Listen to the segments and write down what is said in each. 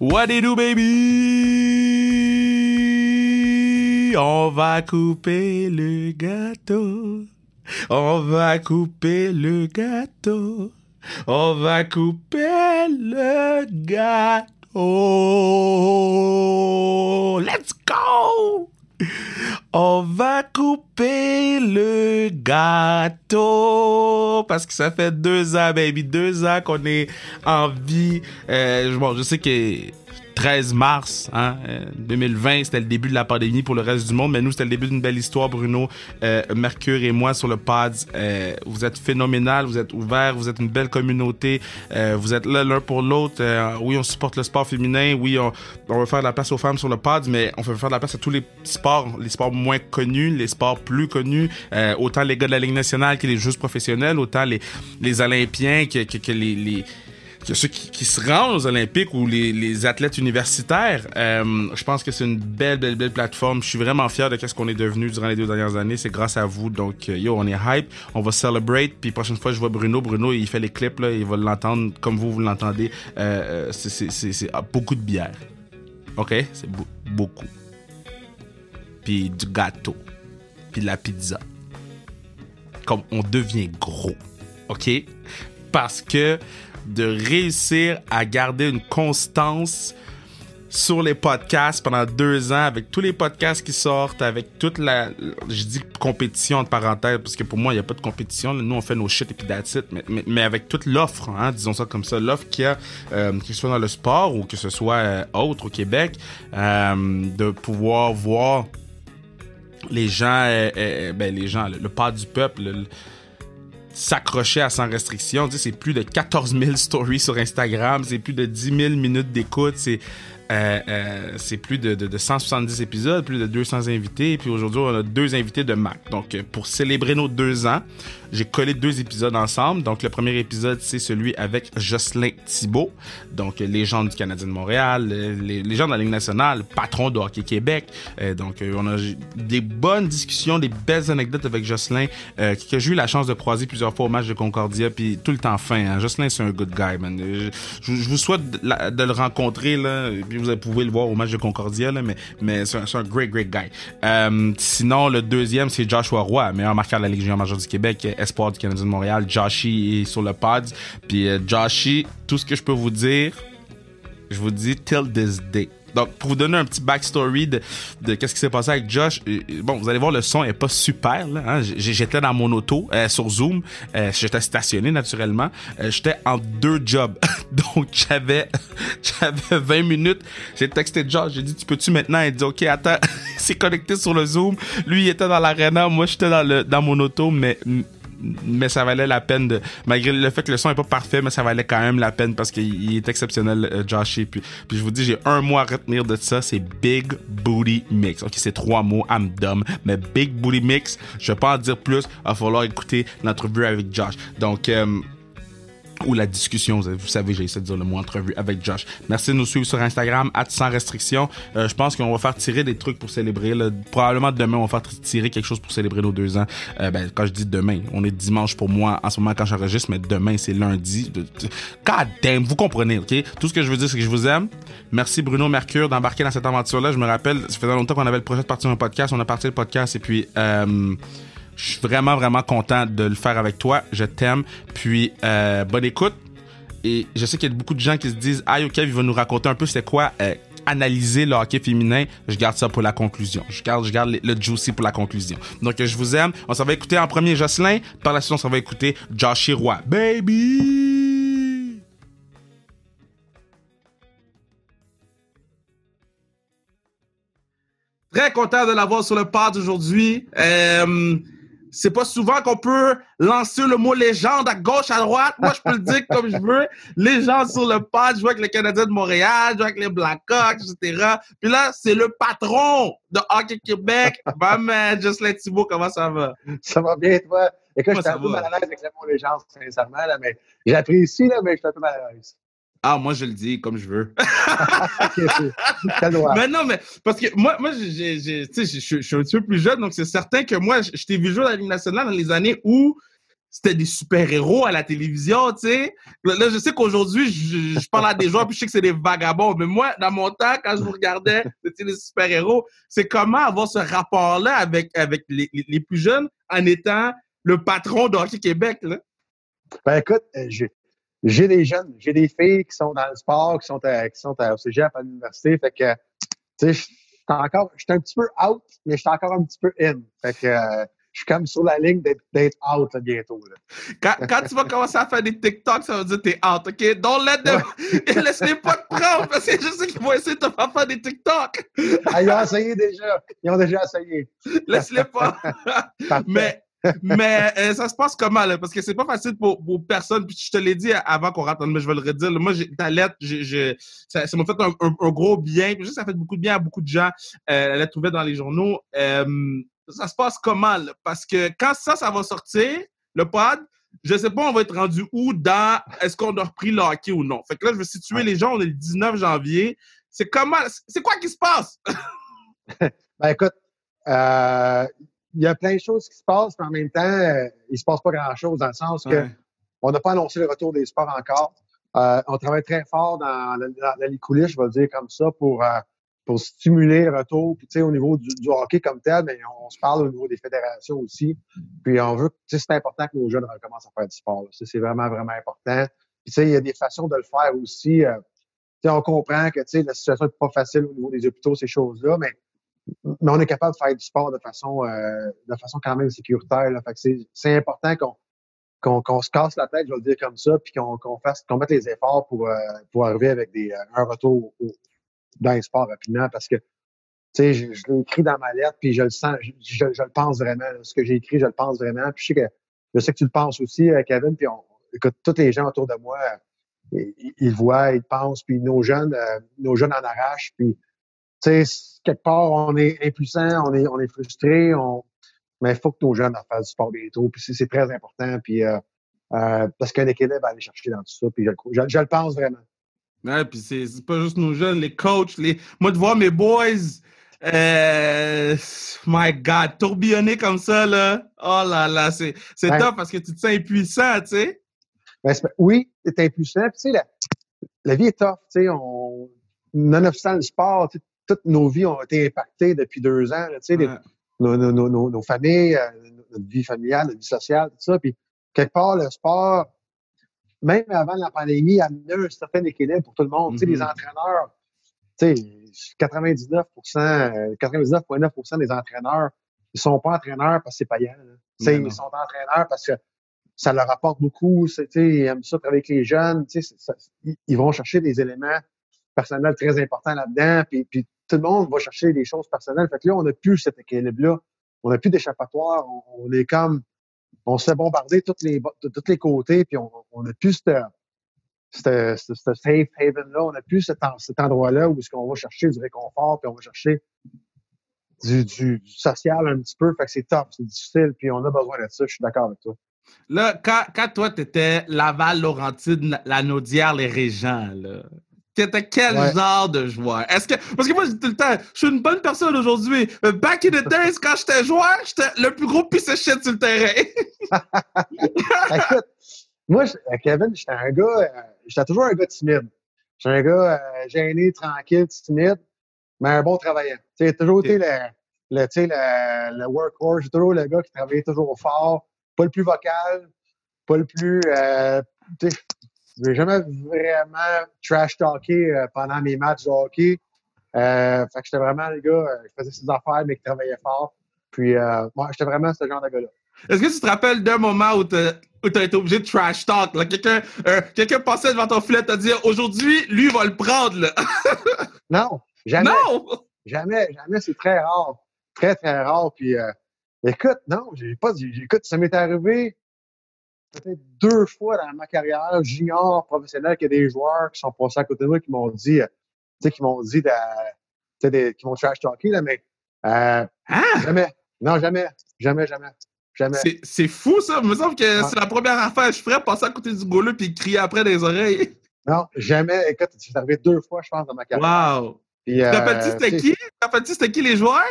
What you do, baby? On va couper le gâteau. On va couper le gâteau. On va couper le gâteau. Let's go! On va couper le gâteau parce que ça fait deux ans, baby, deux ans qu'on est en vie. Euh, bon, je sais que 13 mars hein, 2020, euh, c'était le début de la pandémie pour le reste du monde, mais nous, c'était le début d'une belle histoire, Bruno, euh, Mercure et moi sur le pod. Euh, vous êtes phénoménal, vous êtes ouvert, vous êtes une belle communauté, euh, vous êtes là l'un pour l'autre. Euh, oui, on supporte le sport féminin, oui, on, on veut faire de la place aux femmes sur le pod, mais on veut faire de la place à tous les sports, les sports moins connus, les sports plus connus, autant les gars de la Ligue nationale que les joueurs professionnels, autant les, les Olympiens que, que, que les, les ceux qui, se rendent aux Olympiques ou les, athlètes universitaires. Euh, je pense que c'est une belle, belle, belle plateforme. Je suis vraiment fier de ce qu'on est devenu durant les deux dernières années. C'est grâce à vous. Donc, euh, yo, on est hype. On va celebrate. Puis, prochaine fois, je vois Bruno. Bruno, il fait les clips, là. Il va l'entendre comme vous, vous l'entendez. Euh, c'est beaucoup de bière. OK? C'est beaucoup. Puis du gâteau. Puis de la pizza. Comme on devient gros. OK? Parce que de réussir à garder une constance sur les podcasts pendant deux ans, avec tous les podcasts qui sortent, avec toute la, je dis compétition entre parenthèses, parce que pour moi, il n'y a pas de compétition. Nous, on fait nos shit et puis that's it. Mais, mais, avec toute l'offre, hein, disons ça comme ça, l'offre qu'il y a, euh, que ce soit dans le sport ou que ce soit euh, autre au Québec, euh, de pouvoir voir les gens, ben, les gens, le, pas du peuple, s'accrocher à sans restriction. C'est plus de 14 000 stories sur Instagram, c'est plus de 10 000 minutes d'écoute, c'est euh, euh, c'est plus de, de, de, 170 épisodes, plus de 200 invités. Puis aujourd'hui, on a deux invités de Mac. Donc, euh, pour célébrer nos deux ans, j'ai collé deux épisodes ensemble. Donc, le premier épisode, c'est celui avec Jocelyn Thibault, donc légende du Canadien de Montréal, les, légende de la Ligue nationale, patron de Hockey Québec. Euh, donc, on a des bonnes discussions, des belles anecdotes avec Jocelyn, euh, que j'ai eu la chance de croiser plusieurs fois au match de Concordia, puis tout le temps fin. Hein. Jocelyn, c'est un good guy, man. Je, vous souhaite de, le rencontrer, là, puis vous pouvez le voir au match de Concordia, là, mais, c'est un, un, great, great guy. Euh, sinon, le deuxième, c'est Joshua Roy, meilleur marqueur de la Ligue junior majeure du Québec, espoir du Canadien de Montréal. Joshi sur le pod. Puis euh, Joshi, tout ce que je peux vous dire, je vous dis till this day. Donc, pour vous donner un petit backstory de, qu'est-ce qui s'est passé avec Josh, euh, bon, vous allez voir, le son est pas super. Là, hein? J'étais dans mon auto euh, sur Zoom. j'étais stationné naturellement. j'étais en deux jobs. Donc, j'avais j'avais 20 minutes. J'ai texté Josh. J'ai dit, tu peux-tu maintenant? Il dit, OK, attends. c'est connecté sur le Zoom. Lui, il était dans l'arena. Moi, j'étais dans, le, dans mon auto. Mais mais ça valait la peine de malgré le fait que le son est pas parfait mais ça valait quand même la peine parce qu'il est exceptionnel euh, Josh puis puis je vous dis j'ai un mot à retenir de ça c'est big booty mix. Ok c'est trois mots I'm dumb mais big booty mix je vais pas en dire plus il va falloir écouter l'entrevue avec Josh. Donc euh, ou la discussion. Vous savez, j'ai essayé de dire le mot entrevue avec Josh. Merci de nous suivre sur Instagram, sans restriction. Euh, je pense qu'on va faire tirer des trucs pour célébrer. Là. Probablement demain, on va faire tirer quelque chose pour célébrer nos deux ans. Euh, ben, quand je dis demain, on est dimanche pour moi en ce moment quand j'enregistre, mais demain, c'est lundi. God damn, vous comprenez, OK? Tout ce que je veux dire, c'est que je vous aime. Merci Bruno Mercure d'embarquer dans cette aventure-là. Je me rappelle, ça faisait longtemps qu'on avait le projet de partir un podcast. On a parti le podcast et puis... Euh, je suis vraiment, vraiment content de le faire avec toi. Je t'aime. Puis, euh, bonne écoute. Et je sais qu'il y a beaucoup de gens qui se disent, ah, ok, il va nous raconter un peu c'est quoi euh, analyser le hockey féminin. Je garde ça pour la conclusion. Je garde, je garde le, juicy pour la conclusion. Donc, je vous aime. On s'en va écouter en premier Jocelyn. Par la suite, on s'en va écouter Josh Roy. Baby! Très content de l'avoir sur le pod aujourd'hui. Euh, c'est pas souvent qu'on peut lancer le mot légende à gauche, à droite. Moi, je peux le dire comme je veux. Légende sur le pod, je vois avec le Canadien de Montréal, je vois avec les Blackhawks, etc. Puis là, c'est le patron de Hockey Québec. man, Jocelyn Thibault, comment ça va? Ça va bien, toi? Écoute, je suis un peu mal à l'aise avec le mot légende, sincèrement, là, mais j'apprécie, là, mais je suis un peu mal à l'aise. Ah, moi, je le dis comme je veux. mais non, mais parce que moi, moi je, je suis un petit peu plus jeune, donc c'est certain que moi, je, t'ai vu jouer à la Ligue nationale dans les années où c'était des super-héros à la télévision, tu sais. Là, je sais qu'aujourd'hui, je, parle à des joueurs puis je sais que c'est des vagabonds. Mais moi, dans mon temps, quand je vous regardais, c'était des super-héros. C'est comment avoir ce rapport-là avec, avec les, les, plus jeunes en étant le patron de Hockey Québec, là? Ben écoute, euh, j'ai des jeunes, j'ai des filles qui sont dans le sport, qui sont, qui sont au cégep à l'université. Fait que, tu sais, encore, je suis un petit peu out, mais je suis encore un petit peu in. Fait que, euh, je suis comme sur la ligne d'être out bientôt. Quand, quand, tu vas commencer à faire des TikTok, ça veut dire que t'es out, OK? Don't let them... Laisse-les pas te prendre, parce que je sais qu'ils vont essayer de te faire faire des TikTok. ah, ils ont essayé déjà. Ils ont déjà essayé. Laisse-les pas. mais... mais euh, ça se passe comment, là? Parce que c'est pas facile pour, pour personne. Puis je te l'ai dit avant qu'on rentre, mais je vais le redire. Moi, ta lettre, ça m'a fait un, gros bien. Puis, ça fait beaucoup de bien à beaucoup de gens. Euh, la lettre trouvée dans les journaux. Euh, ça se passe comment? Parce que quand ça, ça va sortir, le pod, je sais pas, on va être rendu où dans est-ce qu'on a repris le hockey ou non. Fait que là, je vais situer les gens, on est le 19 janvier. C'est comment, c'est quoi qui se passe? ben écoute, euh, il y a plein de choses qui se passent, mais en même temps, euh, il se passe pas grand-chose dans le sens que on n'a pas annoncé le retour des sports encore. Euh, on travaille très fort dans, la, les coulisses, je vais le dire comme ça, pour pour stimuler le retour. Puis, au niveau du, hockey comme tel, mais on, se parle au niveau des fédérations aussi. Puis, on veut, c'est important que nos jeunes recommencent à faire du sport. C'est vraiment, vraiment important. Puis, il y a des façons de le faire aussi. Euh, on comprend que la situation n'est pas facile au niveau des hôpitaux, ces choses-là, mais, mais on est capable de faire du sport de façon, euh, de façon quand même sécuritaire. Là. Fait c'est important qu'on qu'on se casse la tête, je vais le dire comme ça, puis qu'on fasse qu'on mette les efforts pour, euh, pour arriver avec des, un retour au, dans les sports rapidement parce que, tu sais, je, l'ai écrit dans ma lettre, puis je le sens, je, le pense vraiment. Ce que j'ai écrit, je le pense vraiment. Puis je sais que, je sais que tu le penses aussi, euh, Kevin, puis on, écoute, tous les gens autour de moi, ils, voient, ils pensent, puis nos jeunes, euh, nos jeunes en arrachent, puis, sais, quelque part, on est impuissant, on est, on est frustré, on, mais il faut que nos jeunes fassent du sport bientôt, puis c'est très important, puis euh, euh, parce qu'un équilibre à aller chercher dans tout ça, puis je, je le pense vraiment. Ouais, puis c'est pas juste nos jeunes, les coachs, les. Moi, de voir mes boys, euh, my God, tourbillonner comme ça, là. Oh là là, c'est c'est top parce que tu te sens impuissant, tu sais. Ben, oui, tu es impuissant. tu sais, la, la, vie est tough, tu sais. On, nonobstant le sport, toutes nos vies ont été impactées depuis deux ans, tu sais. Nos, nos, nos, nos, familles, euh, notre vie familiale, notre vie sociale, tout ça. Puis, quelque part, le sport, même avant la pandémie, amenait un certain équilibre pour tout le monde. Tu sais, les mm-hmm. entraîneurs, tu sais, 99 99,9% des entraîneurs, ils sont pas entraîneurs parce que c'est payant. ils sont entraîneurs parce que ça leur apporte beaucoup. Ils aiment ça travailler avec les jeunes. Ça, ils vont chercher des éléments personnels très importants là-dedans. Puis, puis, tout le monde va chercher des choses personnelles. Fait que là, on n'a plus cet équilibre-là. On n'a plus d'échappatoire. on, est comme on se fait bombarder de tous les, tous les côtés, puis on n'a plus ce safe haven-là, on n'a plus cet, endroit-là où est-ce qu'on va chercher du réconfort, puis on va chercher du, social un petit peu. Fait que c'est top, c'est difficile, puis on a besoin de ça. Je suis d'accord avec toi. Là, quand, toi, tu étais Laval, Laurentide, La Naudière, les Régents, là, T'étais quel genre de joueur? Est-ce que. Parce que moi, je dis tout le temps, je suis une bonne personne aujourd'hui. Back in the days, quand j'étais joueur, j'étais le plus gros pisse shit sur le terrain. Écoute, moi, euh, Kevin, j'étais un gars. Euh, j'étais toujours un gars timide. J'étais un gars euh, gêné, tranquille, timide, mais un bon travaillant. Tu sais, toujours été le, le, le, le workhorse. J'ai toujours le gars qui travaillait toujours fort, pas le plus vocal, pas le plus. Euh, je n'ai jamais vraiment trash talké euh, pendant mes matchs de hockey. Euh, fait que j'étais vraiment le gars qui euh, faisait ses affaires, mais qui travaillait fort. Puis, euh, moi, j'étais vraiment ce genre de gars-là. Est-ce que tu te rappelles d'un moment où tu as été obligé de trash talk? Quelqu'un euh, passait devant ton filet et t'a dit aujourd'hui, lui, il va le prendre. Là. non, jamais. Non! Jamais, jamais. C'est très rare. Très, très rare. Puis, euh, écoute, non, j'ai pas. Écoute, ça m'est arrivé peut-être deux fois dans ma carrière junior professionnel qu'il y a des joueurs qui sont passés à côté de moi qui m'ont dit, euh, tu sais, qui m'ont dit de, qui m'ont trash talké, là, mais euh, hein? jamais. Non, jamais. Jamais, jamais. Jamais. C'est fou, ça. Il me semble que c'est la première affaire que je ferais, passer à côté du goulot puis crier après des oreilles. Non, jamais. Écoute, c'est arrivé deux fois, je pense, dans ma carrière. Wow! Tu euh, T'appelles-tu c'était qui? T'appelles-tu c'était qui les joueurs?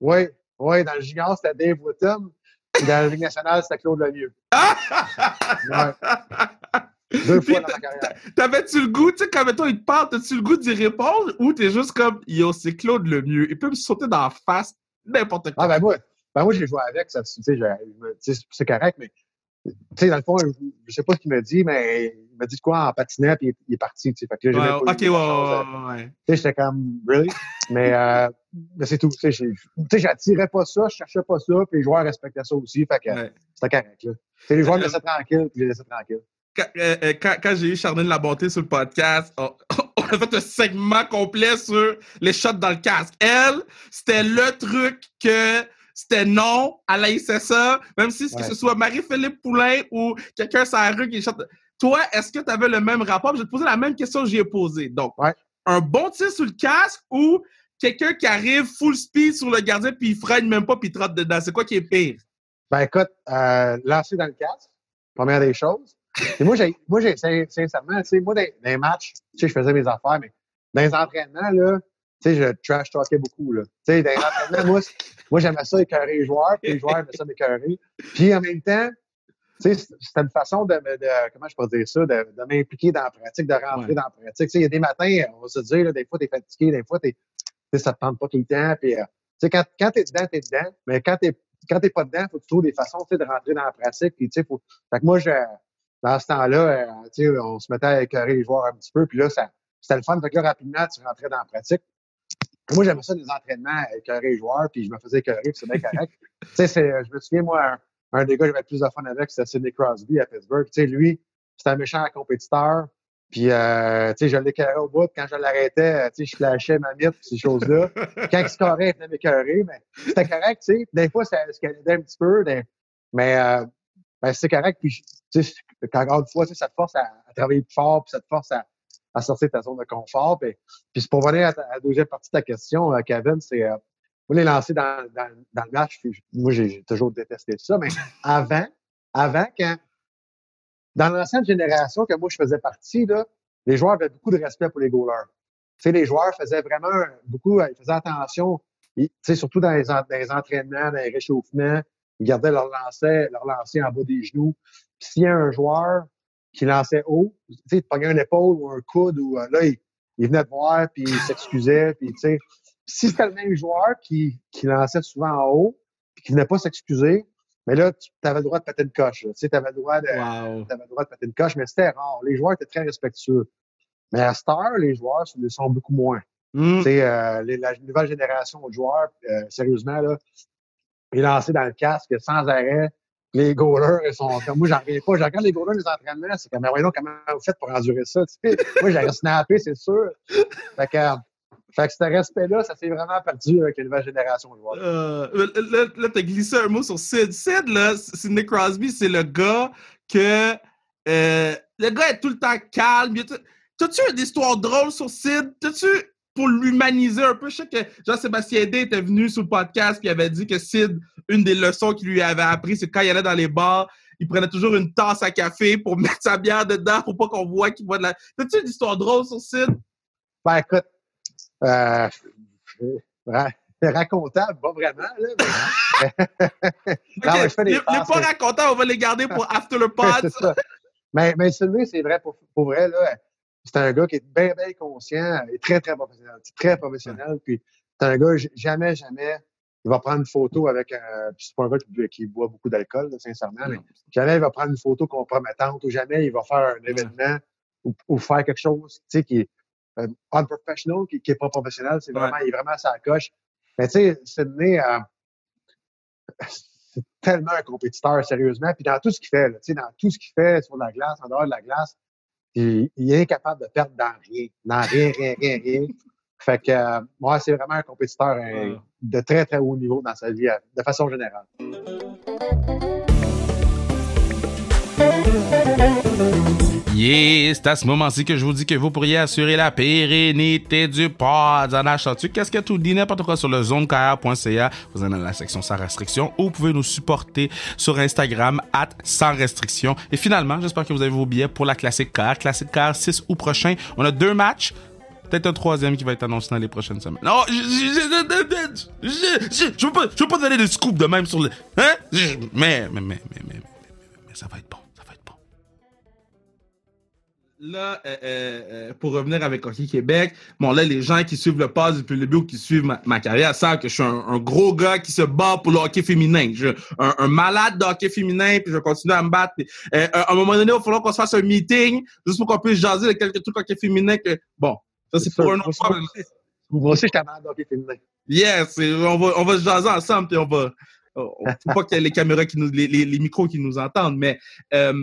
Oui, oui, dans le junior, c'était Dave Wooten. Dans la Ligue nationale, c'était Claude Lemieux. ouais. Deux fois dans ma carrière. T'avais-tu le goût, tu sais, quand mettons, il te parle, t'as-tu le goût d'y répondre ou t'es juste comme, yo, c'est Claude Lemieux? Il peut me sauter dans la face n'importe quoi. Ah, ben moi, ben moi j'ai joué avec, ça, tu sais, c'est correct, mais tu sais, dans le fond, je sais pas ce qu'il m'a dit, mais il m'a dit quoi en patinant, puis il, est parti, tu sais. Fait que là, ouais, ok, ouais, ouais, ouais. Tu sais, j'étais comme, really? mais, euh, mais c'est tout. Tu sais, j'attirais pas ça, je cherchais pas ça, puis les joueurs respectaient ça aussi, fait que c'était correct, là. sais, les joueurs me laissaient tranquille, puis je les laissais tranquille. Quand, euh, euh, quand, quand j'ai eu Charlene Labonté sur le podcast, on, on, a fait un segment complet sur les shots dans le casque. Elle, c'était le truc que c'était non, elle haïssait ça, même si que ce soit Marie-Philippe Poulain ou quelqu'un sur la rue qui chante. Toi, est-ce que tu avais le même rapport? Je vais te poser la même question que j'y ai posée. Donc, un bon tir sur le casque ou quelqu'un qui arrive full speed sur le gardien puis il freine même pas puis il trotte dedans? C'est quoi qui est pire? Ben écoute, euh, lancer dans le casque, première des choses. Et moi, j'ai, moi, j'ai, sincèrement, tu sais, moi, dans, les matchs, tu sais, je faisais mes affaires, mais dans les entraînements, là, sais, je trash talkais beaucoup, là. Tu sais, dans les moi, moi, j'aimais ça écœurer les joueurs, puis les joueurs aimaient ça m'écœurer. Puis en même temps, tu sais, c'était une façon de, de, comment je peux dire ça, de, de m'impliquer dans la pratique, de rentrer dans la pratique. Tu sais, il y a des matins, on va se dire, là, des fois, t'es fatigué, des fois, t'es, ça te tente pas tout le temps, puis, euh, tu sais, quand, quand t'es dedans, t'es dedans, mais quand t'es, quand t'es pas dedans, faut que tu trouves des façons, tu sais, de rentrer dans la pratique, puis, tu sais, faut, fait que moi, je, dans ce temps-là, euh, tu sais, on se mettait à écœurer les joueurs un petit peu, puis là, ça, c'était le fun. Fait que là, rapidement, tu rentrais dans la pratique. Moi, j'aimais ça des entraînements écœurer les joueurs, puis je me faisais écœurer, puis c'est bien correct. tu sais, je me souviens, moi, un, des gars que j'avais plus de fun avec, c'était Sidney Crosby à Pittsburgh. Tu sais, lui, c'était un méchant compétiteur. Puis, euh, tu sais, je l'écœurais au bout. Quand je l'arrêtais, tu sais, je flashais ma mythe, ces choses-là. Quand il scorait, il venait m'écœurer, mais c'était correct, tu sais. Des fois, ça escaladait un petit peu, mais euh, ben, c'est correct. Puis, tu sais, encore une fois, ça te force à, travailler plus fort, puis ça te force à, à sortir de ta zone de confort. Puis, puis pour revenir à, la deuxième partie de ta question, euh, Kevin, c'est euh, moi les lancer dans, le match, moi j'ai toujours détesté ça, mais avant, avant, quand dans l'ancienne génération que moi je faisais partie, là, les joueurs avaient beaucoup de respect pour les goalers. Tu sais, les joueurs faisaient vraiment beaucoup, ils faisaient attention, tu sais, surtout dans les, dans les entraînements, dans les réchauffements, ils gardaient leur lancer, leur lancer en bas des genoux. Puis s'il y a un joueur qui lançait haut, tu sais, il prenait une épaule ou un coude, ou euh, là, il, venait te voir, puis il s'excusait, puis tu sais. Si c'était le même joueur qui, qui lançait souvent en haut, puis qui venait pas s'excuser, mais là, tu avais le droit de péter une coche. Tu sais, avais, le droit de, avais le droit de péter une coche, mais c'était rare. Les joueurs étaient très respectueux. Mais à Star, les joueurs sont beaucoup moins. Mm. Tu sais, euh, la nouvelle génération de joueurs, euh, sérieusement, là, ils lançaient dans le casque sans arrêt les goalers, ils sont comme moi, j'en reviens pas. Je regarde les goalers des entraînements, c'est comme, mais voyons comment vous faites pour endurer ça. Tu sais. moi, j'aurais snappé, c'est sûr. Fait que, fait que ce respect-là, ça s'est vraiment perdu avec les de joueurs. Euh, là, là t'as glissé un mot sur Sid. Sid, là, Sidney Crosby, c'est le gars que. Euh, le gars est tout le temps calme. T'as-tu une histoire drôle sur Sid? T'as-tu pour l'humaniser un peu. Je sais que Jean-Sébastien D était venu sur le podcast et avait dit que Sid, une des leçons qu'il lui avait appris, c'est quand il allait dans les bars, il prenait toujours une tasse à café pour mettre sa bière dedans pour pas qu'on voit qu'il boit de la. T'as-tu une histoire drôle sur Sid? Ben écoute, euh, racontable, pas vraiment. Là, mais... il n'est pas racontable, on va les garder pour After the Pod. mais, mais celui c'est vrai pour, pour vrai. Là, c'est un gars qui est bien, bien conscient et très, très professionnel. Très professionnel. Puis c'est un gars, jamais, jamais, il va prendre une photo avec un. c'est pas un gars qui, boit beaucoup d'alcool, sincèrement, mais jamais il va prendre une photo compromettante ou jamais il va faire un événement ou, faire quelque chose, tu sais, qui est euh, unprofessional, qui, qui est pas professionnel. C'est vraiment, il est vraiment à sa coche. Mais tu sais, Sydney, euh, c'est tellement un compétiteur, sérieusement. Puis dans tout ce qu'il fait, tu sais, dans tout ce qu'il fait sur la glace, en dehors de la glace, il, est incapable de perdre dans rien. Dans rien, rien, rien, rien. Fait que, euh, moi, c'est vraiment un compétiteur euh, de très, très haut niveau dans sa vie, euh, de façon générale. Yeah, c'est à ce moment-ci que je vous dis que vous pourriez assurer la pérennité du pod en achetant-tu qu'est-ce que tout dit? N'importe quoi sur le zonekr.ca. Vous allez dans la section sans restriction ou vous pouvez nous supporter sur Instagram at sans restriction. Et finalement, j'espère que vous avez vos billets pour la classique car, classique car 6 août prochain. On a deux matchs Peut-être un troisième qui va être annoncé dans les prochaines semaines. Non, je, je, je, je, veux pas, je veux pas donner de scoop de même sur le, hein? Mais, mais, mais, mais, mais, mais, bon. Ça va être bon. Là, euh, euh, euh, pour revenir avec Hockey Québec, bon, là, les gens qui suivent le pass depuis le début ou qui suivent ma, carrière savent que je suis un, gros gars qui se bat pour le hockey féminin. Je un, un malade de hockey féminin, puis je vais continuer à me battre. à un moment donné, il va falloir qu'on se fasse un meeting, juste pour qu'on puisse jaser de quelques trucs hockey féminin que, bon, ça, c'est pour un autre. Moi aussi, je t'amène hockey féminin? Yes, on va, on va se jaser ensemble, puis on va. Faut pas qu'il y ait les caméras qui nous, les, les, micros qui nous entendent, mais euh,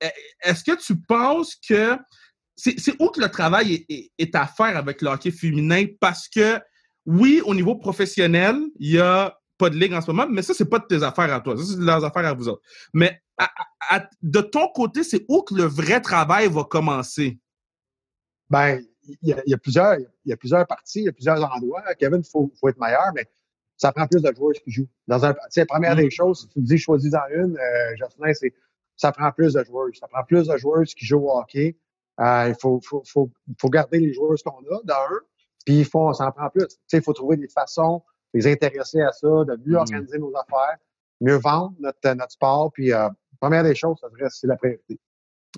est-ce que tu penses que c'est où que le travail est, à faire avec le hockey féminin? Parce que oui, au niveau professionnel, il n'y a pas de ligue en ce moment, mais ça, c'est pas de tes affaires à toi. Ça, c'est de leurs affaires à vous autres. Mais de ton côté, c'est où que le vrai travail va commencer? Ben, il y, a, plusieurs, il y a plusieurs parties, il y a plusieurs endroits. Kevin, il faut, faut, être meilleur, mais ça prend plus de joueurs qui jouent. Dans un, la première mm. des choses, si tu me dis choisis dans une, euh, Jocelyn, c'est ça prend plus de joueurs. Ça prend plus de joueurs qui jouent au hockey. Euh, il faut, faut, faut, faut, garder les joueurs qu'on a, d'un, puis il faut, ça en prend plus. Il faut trouver des façons de les intéresser à ça, de mieux mm. organiser nos affaires, mieux vendre notre, notre sport. Puis, euh, première des choses, ça c'est la priorité.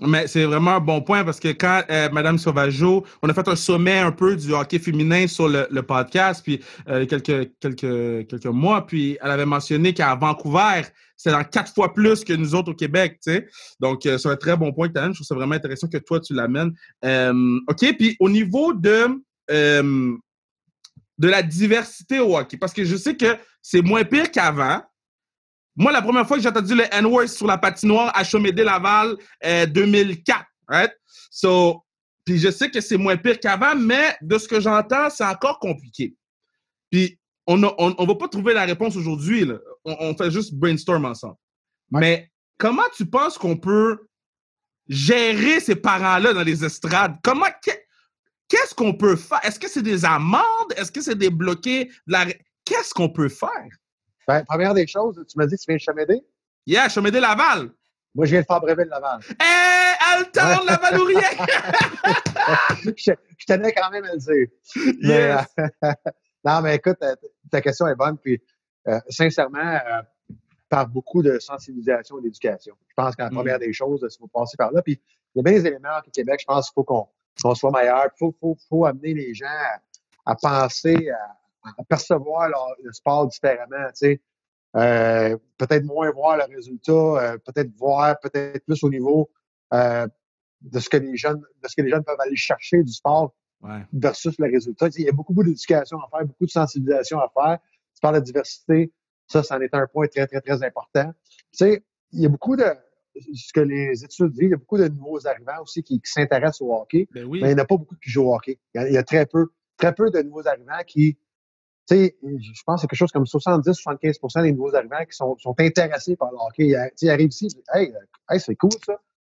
Mais c'est vraiment un bon point parce que quand euh, Madame Sauvageau, on a fait un sommet un peu du hockey féminin sur le, podcast, puis euh, quelques, quelques, quelques mois, puis elle avait mentionné qu'à Vancouver, c'est dans quatre fois plus que nous autres au Québec, tu sais. Donc, euh, c'est un très bon point que tu Je trouve ça vraiment intéressant que toi, tu l'amènes. Euh, OK, puis au niveau de, de la diversité au hockey, parce que je sais que c'est moins pire qu'avant, moi, la première fois que j'ai entendu le N-word sur la patinoire à Chomédé-Laval, 2004, euh, right? So, puis je sais que c'est moins pire qu'avant, mais de ce que j'entends, c'est encore compliqué. Puis on ne on, va pas trouver la réponse aujourd'hui. On, on, fait juste brainstorm ensemble. Mais comment tu penses qu'on peut gérer ces parents-là dans les estrades? Comment, qu'est-ce qu'on peut faire? Est-ce que c'est des amendes? Est-ce que c'est des bloqués? la... Qu'est-ce qu'on peut faire? Ben, première des choses, tu m'as dit que tu viens de Chamédé? Yeah, Chamédé-Laval. Moi, je viens de. Eh, Alton, Laval ou rien? je, je, tenais quand même à le dire. Yes. Euh, non, mais écoute, euh, ta question est bonne. Puis, euh, sincèrement, par beaucoup de sensibilisation et d'éducation. Je pense que la première mm. des choses, c'est faut passer par là. Puis, il y a bien des éléments au Québec, je pense qu'il faut qu'on soit meilleur. Il faut, faut, faut, amener les gens à, à penser, à, à percevoir le sport différemment, tu sais. Euh, peut-être moins voir le résultat, euh, peut-être voir peut-être plus au niveau euh, de ce que les jeunes, de ce que les jeunes peuvent aller chercher du sport versus le résultat. il y a beaucoup, d'éducation à faire, beaucoup de sensibilisation à faire. Tu parles de diversité, ça, ça en est un point très, très, très important. Tu sais, il y a beaucoup de, ce que les études disent, il y a beaucoup de nouveaux arrivants aussi qui, s'intéressent au hockey, ben mais il n'y en a pas beaucoup qui jouent au hockey. Il y a, très peu, très peu de nouveaux arrivants qui tu sais, je pense que c'est quelque chose comme 70-75% des nouveaux arrivants qui sont, sont intéressés par le hockey. Ils arrivent ici, hey, hey c'est cool ça.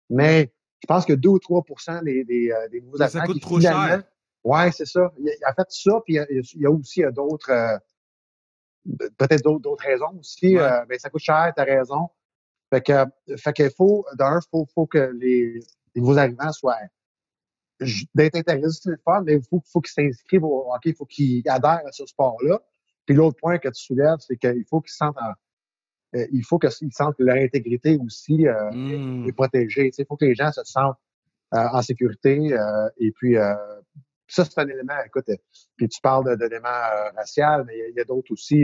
Mais je pense que 2 ou 3 des, des, euh, des nouveaux arrivants. Ça coûte trop cher. Ouais, c'est ça. Il a, fait ça, puis il y a, aussi euh, d'autres, euh, peut-être d'autres raisons aussi. mais ça coûte cher, tu as raison. Fait que, fait qu'il faut, d'un, il faut, faut que les, les nouveaux arrivants soient d'être intéressé, c'est le fun, mais il faut, faut qu'ils s'inscrivent au hockey, il faut qu'ils adhèrent à ce sport-là. Puis l'autre point que tu soulèves, c'est qu'il faut qu'ils sentent euh, il faut qu'ils sentent que leur intégrité aussi euh, mmh. est, protégée. Il faut que les gens se sentent euh, en sécurité. et puis ça, c'est un élément, écoute, puis tu parles d'éléments raciaux, mais il y a, d'autres aussi, il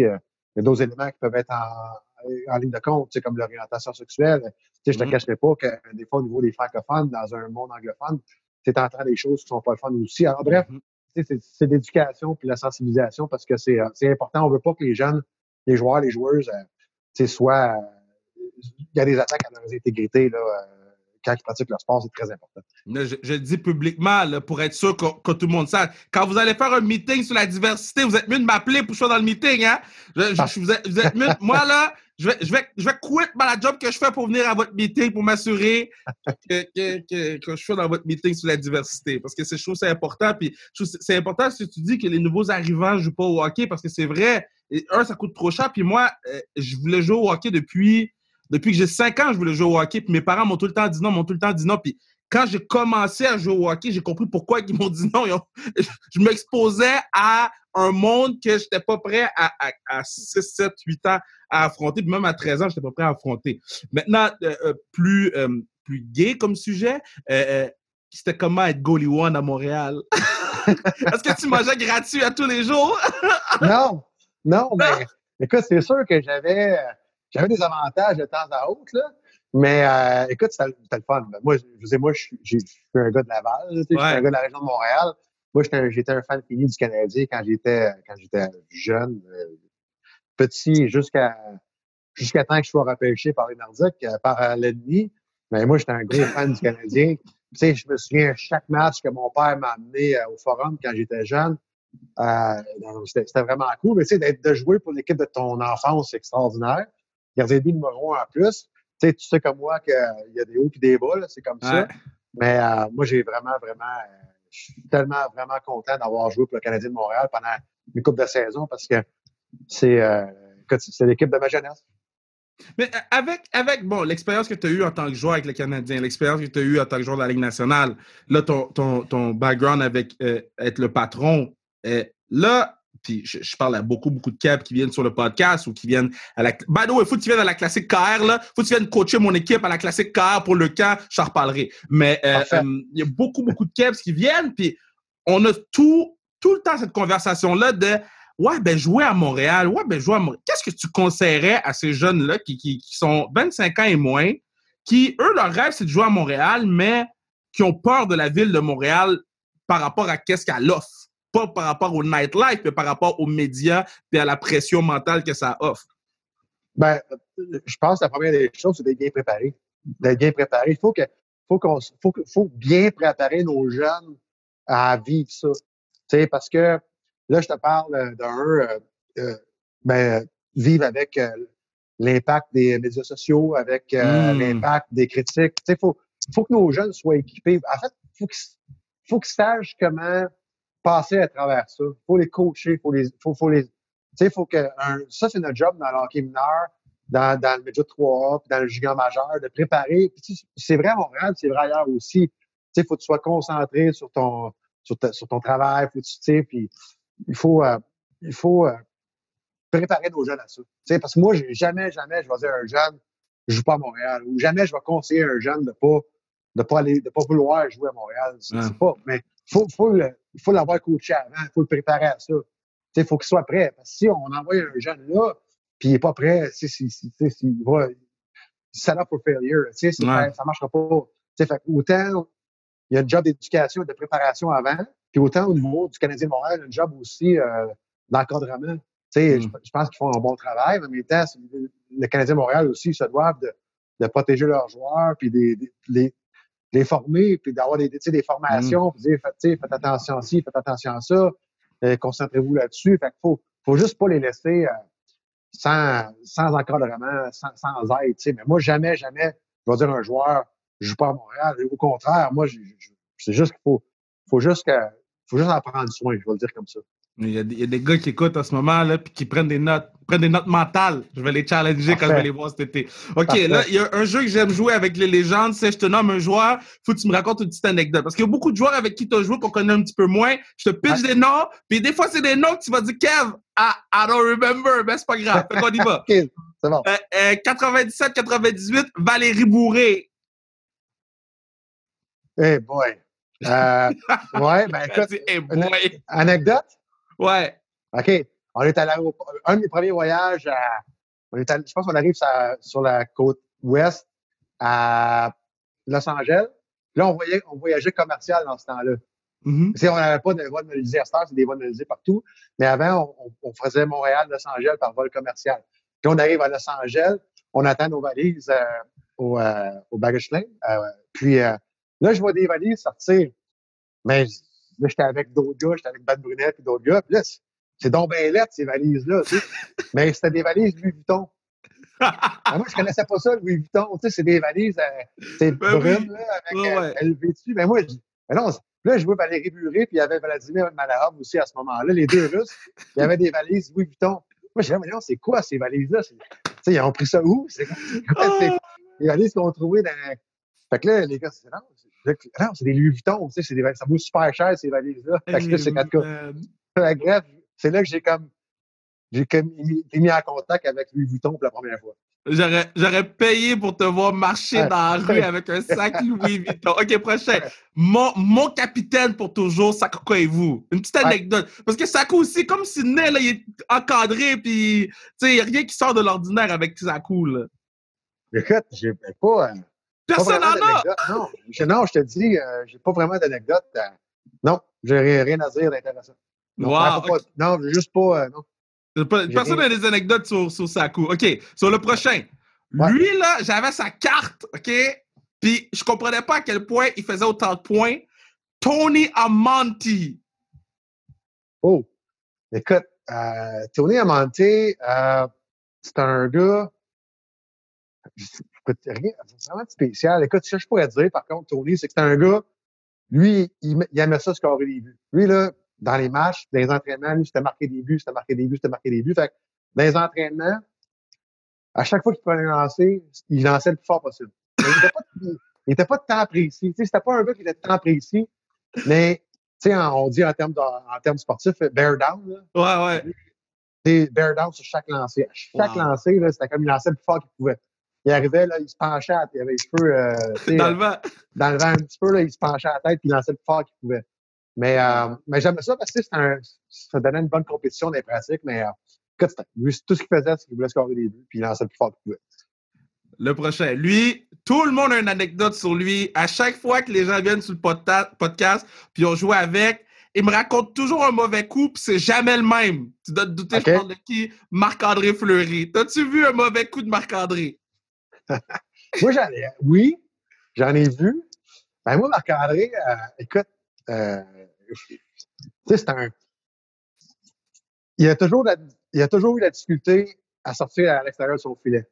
y a d'autres éléments qui peuvent être en, en ligne de compte, comme l'orientation sexuelle. Je ne te mmh. cacherai pas que des fois, au niveau des francophones, dans un monde anglophone, c'est en train des choses qui sont pas le fun aussi. Alors, bref, mm-hmm. c'est l'éducation puis la sensibilisation parce que c'est euh, important. On veut pas que les jeunes, les joueurs, les joueuses, euh, soient. Euh, il y a des attaques à leur intégrité là, quand ils pratiquent leur sport, c'est très important. Je, je, dis publiquement pour être sûr que, tout le monde sache. Quand vous allez faire un meeting sur la diversité, vous êtes mieux de m'appeler pour que je sois dans le meeting. Hein? Vous, êtes, vous êtes mieux. Moi, là, je vais, je vais, je vais quitter la job que je fais pour venir à votre meeting pour m'assurer que, que, que, je sois dans votre meeting sur la diversité. Parce que c'est, je trouve c'est important. Puis c'est important si tu dis que les nouveaux arrivants ne jouent pas au hockey parce que c'est vrai. un, ça coûte trop cher. Puis moi, euh, je voulais jouer au hockey depuis, depuis que j'ai 5 ans, je voulais jouer au hockey. Puis mes parents m'ont tout le temps dit non, m'ont tout le temps dit non. Puis quand j'ai commencé à jouer au hockey, j'ai compris pourquoi ils m'ont dit non. Je m'exposais à un monde que j'étais pas prêt à, à, 6, 7, 8 ans à affronter, puis même à 13 ans, j'étais pas prêt à affronter. Maintenant, euh, euh, plus, euh, plus gay comme sujet, c'était comment être goalie one à Montréal. Est-ce que tu mangeais gratuit à tous les jours? non, non, mais écoute, c'est sûr que j'avais j'avais des avantages de temps à autre, là. Mais euh, écoute, c'était le fun. Moi, je, sais, moi, je, suis un gars de Laval, je suis un gars de la région de Montréal. Moi, j'étais un, fan fini du Canadien quand j'étais quand j'étais jeune, euh, petit, jusqu'à jusqu'à temps que je sois repêché par les Nordiques, euh, par l'ennemi. Mais moi, j'étais un gros fan du Canadien. Tu sais, je me souviens chaque match que mon père m'a amené au Forum quand j'étais jeune. c'était vraiment cool. Mais tu sais, de jouer pour l'équipe de ton enfance, c'est extraordinaire. De numéro un en plus tu sais, tu sais comme moi qu'il y a des hauts et des bas, c'est comme ça. Mais euh, moi, j'ai vraiment, vraiment, euh, je suis tellement, vraiment content d'avoir joué pour le Canadien de Montréal pendant une coupe de saison parce que c'est euh, c'est l'équipe de ma jeunesse. Mais avec, avec bon, l'expérience que tu as eue en tant que joueur avec le Canadien, l'expérience que tu as eue en tant que joueur de la Ligue nationale, là, ton, ton, ton background avec être le patron, là, puis je, parle à beaucoup, beaucoup de caps qui viennent sur le podcast ou qui viennent à la. By the way, faut que tu viennes à la classique KR, là. Faut que tu viennes coacher mon équipe à la classique KR pour le camp, je reparlerai. Mais euh, euh, il y a beaucoup, beaucoup de caps qui viennent, puis on a tout, tout le temps cette conversation-là de Ouais, ben jouer à Montréal, ouais, ben jouer à Montréal. Qu'est-ce que tu conseillerais à ces jeunes-là qui, qui, qui sont 25 ans et moins, qui, eux, leur rêve, c'est de jouer à Montréal, mais qui ont peur de la ville de Montréal par rapport à qu'est-ce qu'elle offre? Pas par rapport au nightlife, mais par rapport aux médias et à la pression mentale que ça offre? Ben, je pense que la première des choses, c'est d'être bien préparé. D'être bien préparé. Il faut que, faut qu'on, faut, faut bien préparer nos jeunes à vivre ça. Tu sais, parce que là, je te parle d'un, euh, euh, ben, vivre avec euh, l'impact des médias sociaux, avec hmm. l'impact des critiques. Tu sais, faut, faut que nos jeunes soient équipés. En fait, faut qu'ils, faut qu'ils sachent comment passer à travers ça. Il faut les coacher, faut les, faut, faut les, tu faut que, ça c'est notre job dans l'hockey mineur, dans, dans le média 3A, puis dans le gigant majeur, de préparer. C'est vrai à Montréal, c'est vrai ailleurs aussi. Sais, faut que tu sois concentré sur ton, sur, sur ton travail, faut que tu sais, puis il faut, euh, il faut euh, préparer nos jeunes à ça. Tu sais, parce que moi, jamais, jamais, je vais dire à un jeune, je joue pas à Montréal, ou jamais je vais conseiller à un jeune de pas, de pas aller, de pas vouloir jouer à Montréal. C'est pas, mais faut, faut faut l'avoir coaché avant, il faut le préparer à ça. Il faut qu'il soit prêt. Parce que si on envoie un jeune là, puis il n'est pas prêt, c'est, c'est, il va set up for failure. Ça ne marchera pas. fait, autant il y a un job d'éducation et de préparation avant, puis autant au niveau du Canadien de Montréal, il y a un job aussi euh, d'encadrement. Mm. Je, pense qu'ils font un bon travail, mais en même temps, le Canadien de Montréal aussi se doivent de, de protéger leurs joueurs, puis des, les, les former, puis d'avoir des, des formations, mm. puis dire, faites, faites attention à ci, faites attention à ça, euh, concentrez-vous là-dessus. Fait qu'il faut, faut juste pas les laisser euh, sans, sans encadrement, sans, sans aide. Mais moi, jamais, jamais, je vais dire un joueur, je joue pas à Montréal. Au contraire, moi, c'est juste qu'il faut, faut juste que, faut juste en prendre soin, je vais le dire comme ça. Il y, a, il y, a, des gars qui écoutent en ce moment, là, puis qui prennent des notes, prennent des notes mentales. Je vais les challenger quand je vais les voir cet été. OK, là, il y a un jeu que j'aime jouer avec les légendes, c'est je te nomme un joueur, faut que tu me racontes une petite anecdote. Parce qu'il y a beaucoup de joueurs avec qui tu as joué qu'on connaît un petit peu moins. Je te pitch des noms, puis des fois, c'est des noms que tu vas dire, Kev, I, I don't remember, mais c'est pas grave. Fait qu'on y va. OK, c'est bon. Euh, 97-98, euh, Valérie Bourré. Hey boy. Euh, ouais, ben écoute, hey boy. anecdote? Ouais. OK. On est allé un de mes premiers voyages à, on est je pense qu'on arrive sur, la côte ouest à Los Angeles. Là, on, voyait, on voyageait commercial dans ce temps-là. Mm-hmm. On n'avait pas de vol monétisé à c'est des vols monétisés partout. Mais avant, on, faisait Montréal-Los Angeles par vol commercial. Puis on arrive à Los Angeles, on attend nos valises euh, au, euh, au baggage lane. Euh, puis euh, là, je vois des valises sortir. Mais Là, j'étais avec d'autres gars, j'étais avec Bad Brunette et d'autres gars. Puis là, c'est donc bien lettre, ces valises-là. Tu sais. Mais c'était des valises Louis Vuitton. Ah, moi, je connaissais pas ça, Louis Vuitton. Tu sais, c'est des valises euh, c'est ben brunes, là, avec ouais, euh, dessus. Mais moi, je dis, mais non, là, je vois Valérie Buré, puis il y avait Vladimir Malahov aussi à ce moment-là, les deux Russes. Il y avait des valises Louis Vuitton. Moi, je dis, mais non, c'est quoi ces valises-là? Tu sais, ils ont pris ça où? C'est quoi? C'est ah! les valises qu'on trouvait dans. Fait que là, les gars, c'est non, non, c'est des Louis Vuitton, tu sais, des, ça vaut super cher, ces valises-là. C'est Bref, c'est là que j'ai comme, j'ai comme été mis en contact avec Louis Vuitton pour la première fois. J'aurais, j'aurais payé pour te voir marcher dans la rue avec un sac Louis Vuitton. OK, prochain. Mon, mon capitaine pour toujours, Sakou et vous. Une petite anecdote. Parce que Sakou aussi, comme Sidney, là, il est encadré, puis il n'y a rien qui sort de l'ordinaire avec Sakou. Là. Écoute, j'ai pas. Euh, Personne n'en a! Non, je, non, je te dis, euh, j'ai pas vraiment d'anecdote. Euh, non, j'ai rien à dire d'intéressant. Non, wow. pas, non, juste pas. non. Personne n'a des anecdotes sur, sur Saku. OK, sur le prochain. Lui, là, j'avais sa carte, OK? Puis je comprenais pas à quel point il faisait autant de points. Tony Amonti. Oh, écoute, euh, Tony Amonti, euh, c'est un gars. Écoute, rien, vraiment spécial. Écoute, ce que je pourrais dire, par contre, Tony, c'est que c'est un gars, lui, il, il aimait ça scorer des buts. Lui, là, dans les matchs, dans les entraînements, lui, c'était marqué des buts, c'était marqué des buts, c'était marqué des buts. Fait que dans les entraînements, à chaque fois qu'il prenait lancer, il lançait le plus fort possible. il n'était pas, de temps précis. C'était pas un gars qui était de temps précis, mais tu sais, on dit en termes, en termes sportifs, bear down. Là. Ouais, ouais. Bear down sur chaque lancer. À chaque lancer, c'était comme il lançait le plus fort qu'il pouvait. Il arrivait, là, il se penchait, il avait les cheveux. Euh, dans le vent. Dans le vent un petit peu, là, il se penchait à la tête, puis il lançait le plus fort qu'il pouvait. Mais, euh, mais j'aime ça parce que un, ça donnait une bonne compétition des pratiques, mais euh, tout ce qu'il faisait, c'est qu'il voulait scorer des buts, puis il lançait le plus fort qu'il pouvait. Le prochain. Lui, tout le monde a une anecdote sur lui. À chaque fois que les gens viennent sur le podcast, puis on joue avec, il me raconte toujours un mauvais coup, puis c'est jamais le même. Tu dois te douter, je parle de qui? Marc-André Fleury. T'as-tu vu un mauvais coup de Marc-André? moi, j'en ai, oui, j'en ai vu. Ben, moi, Marc-André, euh, écoute, euh, c'est un. Il y a toujours il a toujours eu la difficulté à sortir à l'extérieur de son filet.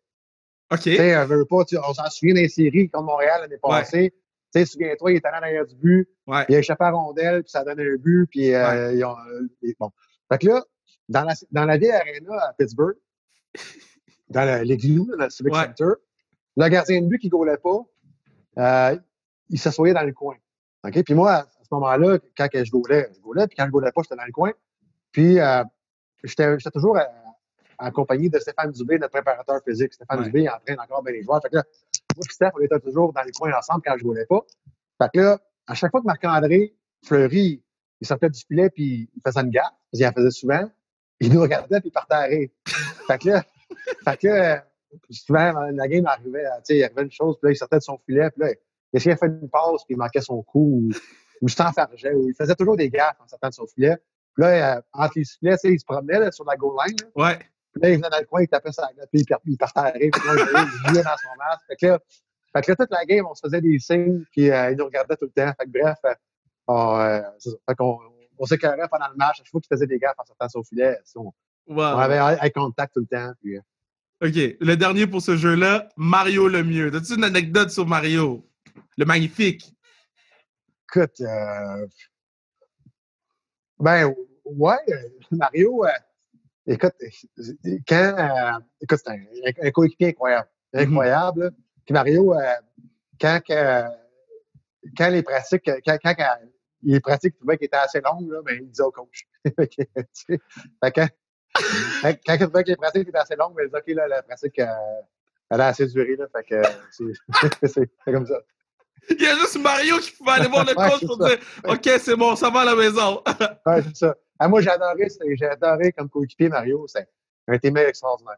OK. Tu sais, on s'en souvient des séries contre Montréal l'année passée. Tu sais, souviens-toi, il était allé en arrière du but. Ouais. Il a échappé à rondelle, puis ça a donné un but, puis euh, ils ont, euh, bon. Fait que là, dans la, dans la vieille arena à Pittsburgh, dans l'église, dans le Civic Center, le gardien de but qui ne gaulait pas, euh, il s'assoyait dans le coin. OK? Puis moi, ce moment-là, quand je gaulais, je gaulais, puis quand je gaulais pas, j'étais dans le coin. Puis, euh, j'étais toujours accompagné de Stéphane Dubé, notre préparateur physique. Stéphane Dubé, il entraîne encore bien les joueurs. Fait que là, moi et Steph, on était toujours dans les coins ensemble quand je gaulais pas. Fait que là, à chaque fois que Marc-André Fleury, il sortait du filet, puis il faisait une gaffe, parce qu'il en faisait souvent, il nous regardait, puis il partait à rire. fait que là, fait que là, souvent, la game arrivait, tu sais, il arrivait une chose, puis là, il sortait de son filet, puis là, il essayait de faire une passe, puis il manquait son coup ou s'enfargeait, ou il faisait toujours des gaffes en sortant de son filet. Puis là, euh, entre les filets, il se promenait là, sur la goal line. Là. Ouais. Puis là, il venait dans le coin, il tapait sa glace, puis il, partait à rire, puis là, il jouait dans son masque. Fait que, là, fait que là, toute la game, on se faisait des signes, puis euh, il nous regardait tout le temps. Fait que bref, euh, on, euh, fait qu'on on s'éclairait pendant le match. À chaque fois qu'il faisait des gaffes en sortant de son filet, on, on avait eye contact tout le temps. Puis, OK. Le dernier pour ce jeu-là, Mario le mieux. As-tu une anecdote sur Mario? Le magnifique écoute, euh, ben, ouais, euh, Mario, euh, écoute, quand, écoute, c'est un, un, coéquipier incroyable, mm-hmm. incroyable. Puis Mario, quand, quand les pratiques, quand, quand, quand les pratiques trouvaient qu'elles étaient assez longues, là, ben, il disait au coach. fait que, quand, quand trouvait que les pratiques étaient assez longues, ben, disait, OK, là, la pratique, elle a assez duré, là. Fait que, c'est comme ça. Il y a juste Mario qui pouvait aller voir le coach pour dire OK, c'est bon, ça va à la maison. ouais, c'est ça. Ah, moi, j'ai adoré, j'ai adoré comme coéquipier Mario. C'est un teammate extraordinaire.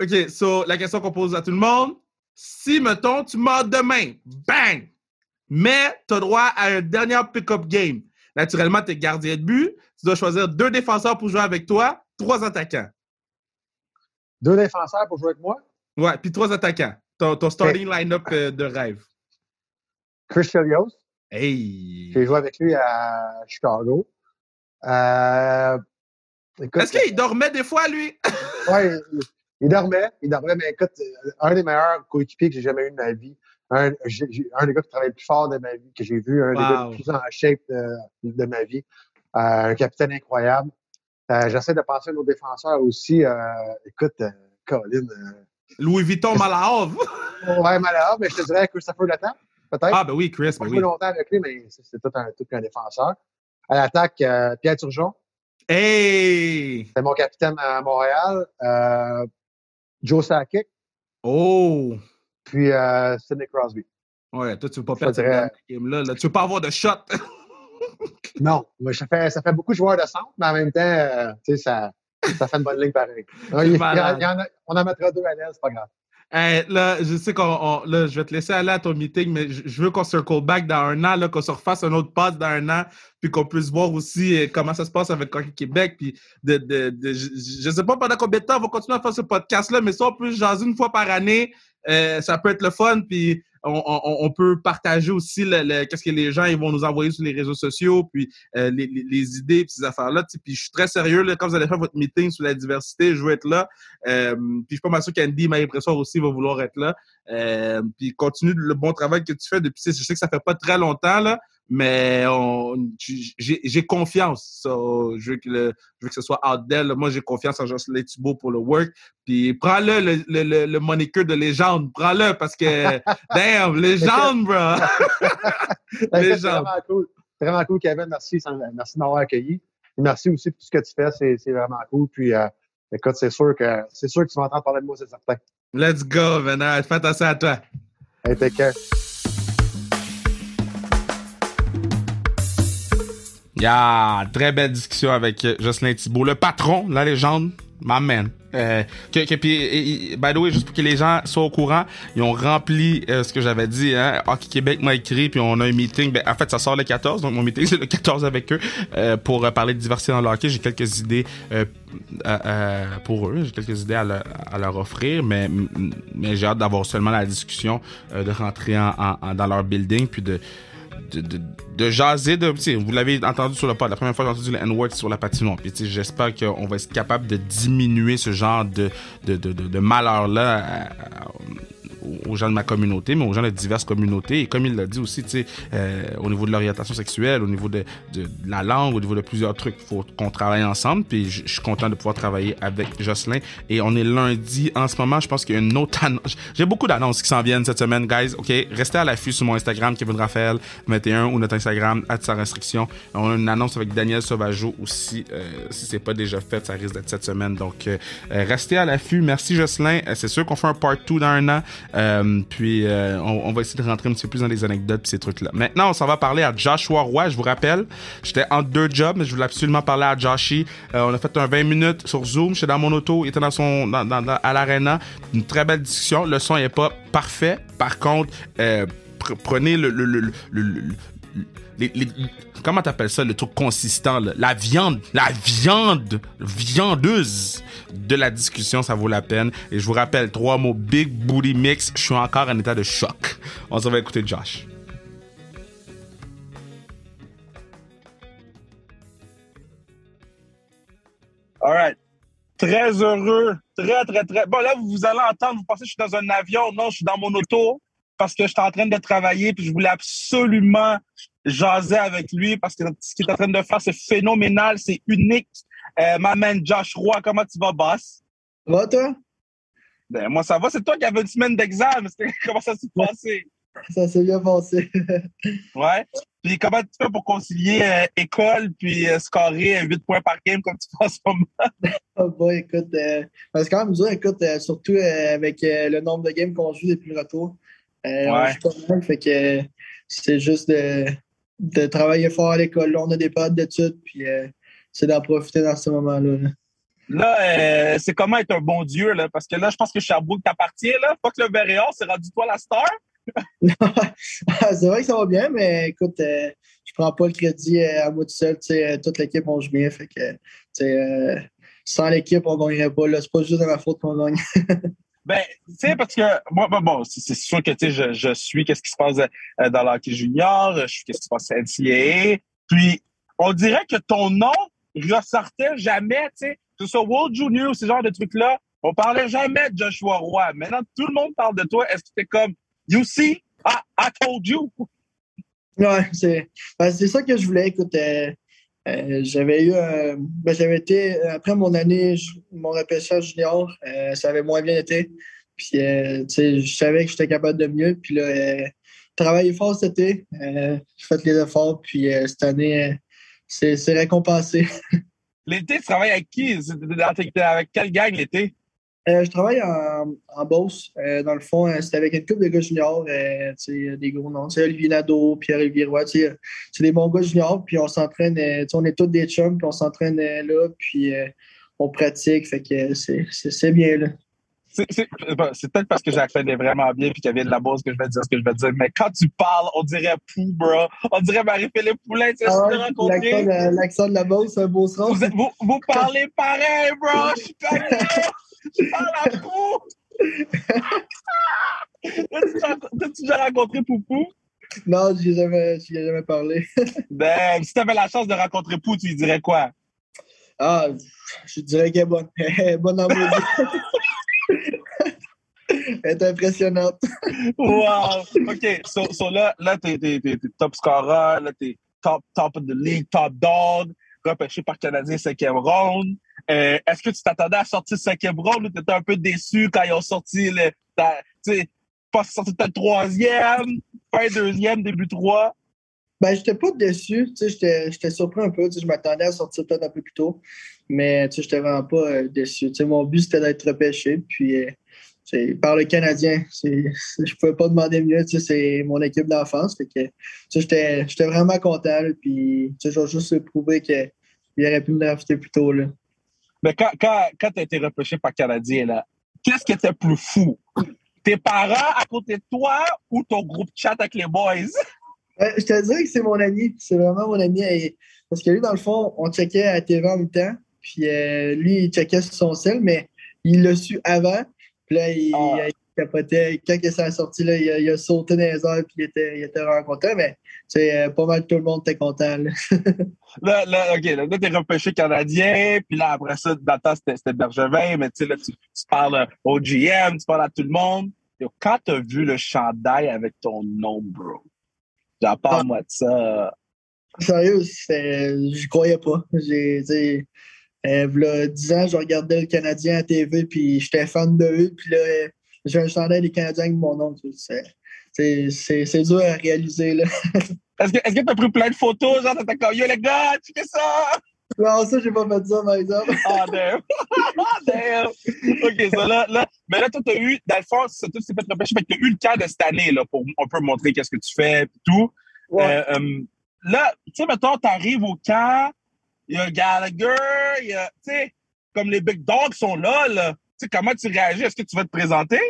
OK, so, la question qu'on pose à tout le monde si, mettons, tu meurs demain, bang! Mais tu as droit à un dernier pick-up game. Naturellement, tu es gardien de but. Tu dois choisir deux défenseurs pour jouer avec toi, trois attaquants. Deux défenseurs pour jouer avec moi? Ouais, puis trois attaquants. Ton, ton starting line-up euh, de rêve. Chris Chelios. Hey! J'ai joué avec lui à Chicago. Euh, Est-ce qu'il dormait des fois, lui? oui, il, dormait. Il dormait, mais écoute, un des meilleurs coéquipiers que j'ai jamais eu de ma vie. Un, un des gars qui travaille le plus fort de ma vie, que j'ai vu, un des gars le plus en shape de, ma vie. Euh, un capitaine incroyable. Euh, j'essaie de penser à nos défenseurs aussi. Euh, écoute, Colin. Louis Vuitton Malahov. ouais, Malahov, mais je te dirais Christopher Letang. peut-être. Ah, ben oui, Chris. Pas Ben oui. longtemps avec lui, mais c'est tout un, tout un défenseur. À l'attaque, euh, Pierre Turgeon, Hey! c'est mon capitaine à Montréal. Euh, Joe Sakic, Oh! puis euh, Sidney Crosby. Ouais, toi, tu veux pas Je perdre cette game-là. Là. Tu veux pas avoir de shot. Non, mais ça fait, ça fait beaucoup de joueurs de centre, mais en même temps, euh, tu sais, ça, ça fait une bonne ligne pareil. Il- il y en- malade. il y en a- on en mettra deux à l'aise, c'est pas grave. Hey, là, je sais qu'on. on- Là, je vais te laisser aller à ton meeting, mais je, je veux qu'on circle back dans un an, là, qu'on se refasse un autre pass dans un an, puis qu'on puisse voir aussi euh, comment ça se passe avec Hockey Québec. Puis de, de, de- je, je sais pas pendant combien de temps on va continuer à faire ce podcast-là, mais si on peut jaser une fois par année, euh, ça peut être le fun. Puis on, peut partager aussi qu'est-ce que les gens ils vont nous envoyer sur les réseaux sociaux, puis euh, les, idées, puis ces affaires-là. Puis je suis très sérieux, là, quand vous allez faire votre meeting sur la diversité, je veux être là. Euh, puis je suis pas mal sûr qu'Andy, ma impression aussi, va vouloir être là. Euh, puis continue le bon travail que tu fais depuis. Je sais que ça fait pas très longtemps, là, mais j'ai confiance. So, je, veux que le- je veux que ce soit out there. Moi, j'ai confiance en Jocelyn Thibault pour le work. Puis prends-le, le, le, le, le de légende. Prends-le parce que, damn, légende, bro! Ben, gens. vraiment cool. C'est vraiment cool, Kevin. Merci, merci de m'avoir accueilli. Merci aussi pour tout ce que tu fais. C'est c'est vraiment cool. Puis, euh, écoute, c'est sûr que c'est sûr que tu vas entendre parler de moi, c'est certain. Let's go, Venard. Fais attention à toi. Hey, take care. Yeah, très belle discussion avec euh, Jocelyn Thibault, le patron, la légende, my man. Euh, que, que, puis, et- by the way, juste pour que les gens soient au courant, ils ont rempli euh, ce que j'avais dit. Hein? Hockey Québec m'a écrit, puis on a un meeting. Ben, en fait, ça sort le 14, donc mon meeting c'est le 14 avec eux euh, pour euh, parler de diversité dans le hockey. J'ai quelques idées pour eux, j'ai quelques idées à, leur- à leur offrir, mais, mais j'ai hâte d'avoir seulement la discussion, de rentrer en, en- en- dans leur building, puis de de, de, de jaser de vous l'avez entendu sur le pod la première fois j'ai entendu le N-word sur la patinoire. Puis j'espère qu'on va être capable de diminuer ce genre de de, de, de, de malheur là aux gens de ma communauté, mais aux gens de diverses communautés. Et comme il l'a dit aussi, tu sais, euh, au niveau de l'orientation sexuelle, au niveau de, de, de la langue, au niveau de plusieurs trucs, faut qu'on travaille ensemble. Puis je suis content de pouvoir travailler avec Jocelyn. Et on est lundi en ce moment. Je pense qu'il y a une autre annonce. J'ai beaucoup d'annonces qui s'en viennent cette semaine, guys. OK, restez à l'affût sur mon Instagram, Kevin Raphaël 21 ou notre Instagram, sans restriction. On a une annonce avec Daniel Sauvageau aussi. Euh, si c'est pas déjà fait, ça risque d'être cette semaine. Donc, euh, euh, restez à l'affût. Merci Jocelyn. Euh, c'est sûr qu'on fait un part 2 dans un an. Euh, puis euh, on, on va essayer de rentrer un petit peu plus dans les anecdotes et ces trucs-là. Maintenant, on s'en va parler à Joshua Roy. Je vous rappelle, j'étais entre deux jobs, mais je voulais absolument parler à Joshi. Euh, on a fait un 20 minutes sur Zoom. J'étais dans mon auto, il était dans son, dans, dans- dans- à l'arena. Une très belle discussion. Le son est pas parfait. Par contre, euh, pr- prenez le, le- le- le- les- les- comment t'appelles ça, le truc consistant, la viande, la viande, viandeuse de la discussion, ça vaut la peine. Et je vous rappelle, trois mots, Big Booty Mix, je suis encore en état de choc. On s'en va écouter Josh. All right. Très heureux. Très, très, très. Bon, là, vous allez entendre, vous pensez que je suis dans un avion. Non, je suis dans mon auto parce que je suis en train de travailler puis je voulais absolument jaser avec lui parce que ce qu'il est en train de faire, c'est phénoménal, c'est unique. Euh, ma man Josh Roy, comment tu vas, boss? Ça va, toi? Ben, moi, ça va. C'est toi qui avais une semaine d'examen. Comment ça s'est passé? Ça s'est bien passé. Ouais. Puis comment tu fais pour concilier euh, école puis euh, scorer 8 points par game comme tu fais en ce moment? oh boy, écoute, c'est quand même dur, écoute, surtout avec le nombre de games qu'on joue depuis le retour. Ouais. pas mal, fait que c'est juste de, de travailler fort à l'école. Là, on a des périodes d'études, puis euh, c'est d'en profiter dans ce moment-là. là. Là, euh, c'est comment être un bon Dieu, là? Parce que là, je pense que Sherbrooke t'appartient, là. Pas que le Véréor, c'est rendu toi la star. c'est vrai que ça va bien, mais écoute, euh, je prends pas le crédit euh, à moi tout seul. toute l'équipe, on joue bien. Fait que, sans l'équipe, on gagnerait pas. là. C'est pas juste de ma faute qu'on gagne. Ben, tu sais, parce que moi, ben, bon, c'est c'est sûr que, tu sais, je, suis qu'est-ce qui se passe euh, dans l'hockey junior, je suis qu'est-ce qui se passe à NCAA. Puis, on dirait que ton nom ressortait jamais, tu sais, que ce soit World Junior ou ce genre de trucs-là. On parlait jamais de Joshua Roy. Maintenant, tout le monde parle de toi. Est-ce que t'es comme, you see, I, I told you? Ouais, c'est ben, c'est ça que je voulais. Écoute, euh, euh, j'avais eu un- ben, j'avais été après mon année, mon repêchage junior, euh, ça avait moins bien été. Puis euh, je savais que j'étais capable de mieux. Puis là, euh, travaillé fort cet été. j'ai fait les efforts, puis cette année, c'est récompensé. l'été, tu travailles avec qui? Avec quelle gang l'été? Euh, je travaille en, en Beauce. Euh, dans le fond, euh, c'était avec une couple de gars juniors, des gros noms. Olivier Nadeau, Pierre-Olivier Roy. C'est des bons gars juniors, puis on s'entraîne. on est tous des chums, puis on s'entraîne là, puis on pratique. Fait que c'est bien là. C'est peut-être parce que j'accède vraiment bien puis qu'il y avait de la base que je vais dire ce que je vais dire. Mais quand tu parles, on dirait pou, bro. On dirait Marie-Philippe Poulin, tu sais, ah. L'accent de la base, c'est un beau son. Vous, vous, parlez pareil, bro. Je suis parle à pou. T'as-tu déjà rencontré Poupou? Non, je n'y ai jamais parlé. ben, si tu avais la chance de rencontrer Pou, tu lui dirais quoi? Ah, je dirais qu'elle est bonne. bonne en Elle est impressionnante. wow! OK. So, là, là tu es, top scorer, là, tu es top, top of the league, top dog, repêché par Canadien cinquième round. Euh, est-ce que tu t'attendais à sortir cinquième round ou tu étais un peu déçu quand ils ont sorti le. Tu sais, pas sorti peut-être troisième, fin deuxième, début trois? Ben, j'étais pas déçu. J'étais surpris un peu. Je m'attendais à sortir peut-être un peu plus tôt. Mais j'étais vraiment pas euh, déçu. mon but, c'était d'être repêché. Puis, euh, par le Canadien, je pouvais pas demander mieux. C'est mon équipe d'enfance. J'étais vraiment content. puis, je vais juste prouver qu'il aurait pu me drafter plus tôt. Là. Mais quand, quand, quand tu as été repêché par Canadien, qu'est-ce qui était plus fou? Tes parents à côté de toi ou ton groupe chat avec les boys? je te dirais que c'est mon ami. C'est vraiment mon ami. Parce que lui, dans le fond, on checkait à TV en même temps. Puis euh, lui, il checkait sur son sel, mais il l'a su avant. Puis là, il, ah. Capotait. Quand il s'est sorti, là, il, a, sauté dans les airs, puis il était, il était vraiment content. Mais c'est euh, pas mal tout le monde était content. Là, là, OK, là, t'es repêché canadien, puis là, après ça, dans le temps, c'était Bergevin, mais tu sais, là, tu, parles au GM, tu parles à tout le monde. quand t'as vu le chandail avec ton nom, bro, j'en parle-moi de ça. Sérieux, je croyais pas. J'ai, euh, là, 10 ans, je regardais le Canadien à TV, puis j'étais fan de eux, puis là, j'ai un chandail des Canadiens avec mon nom. C'est dur à réaliser, là. Est-ce que tu as pris plein de photos, genre, t'as comme, yo, les gars, tu fais ça? Non, ça, j'ai pas fait ça, par exemple. Ah, damn. Ah, damn. OK, ça, là, là. Mais là, toi, t'as eu, dans le fond, c'est tout s'est fait repêcher, mais t'as eu le cas de cette année, là, pour un peu montrer qu'est-ce que tu fais, et tout. Ouais. Euh, euh, là, tu sais, mettons, t'arrives au camp, il y a Gallagher, il y a, tu sais, comme les big dogs sont là, là. Tu sais, comment tu réagis? Est-ce que tu vas te présenter?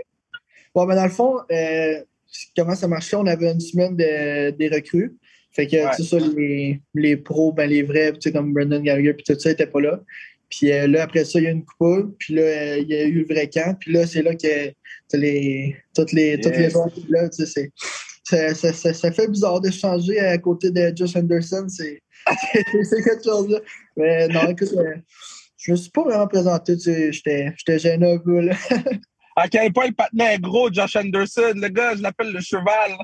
Bon, ben, dans le fond, euh, comment ça marchait, on avait une semaine de, des recrues. Fait que, tu sais, ça, les, les pros, ben, les vrais, tu sais, comme Brendan Gallagher, puis tout ça, n'étaient pas là. Puis euh, là, après ça, il y a une coupe, puis là, euh, il y a eu le vrai camp, puis là, c'est là que les, toutes les, toutes les autres, là, tu sais, ça, ça, ça, ça, fait bizarre de changer à côté de Josh Anderson, c'est quelque chose là. Mais non, écoute, euh, je me suis pas vraiment présenté, tu sais, j'étais gêné un peu, là. À quel point le patinet est gros, Josh Anderson? Le gars, je l'appelle le cheval.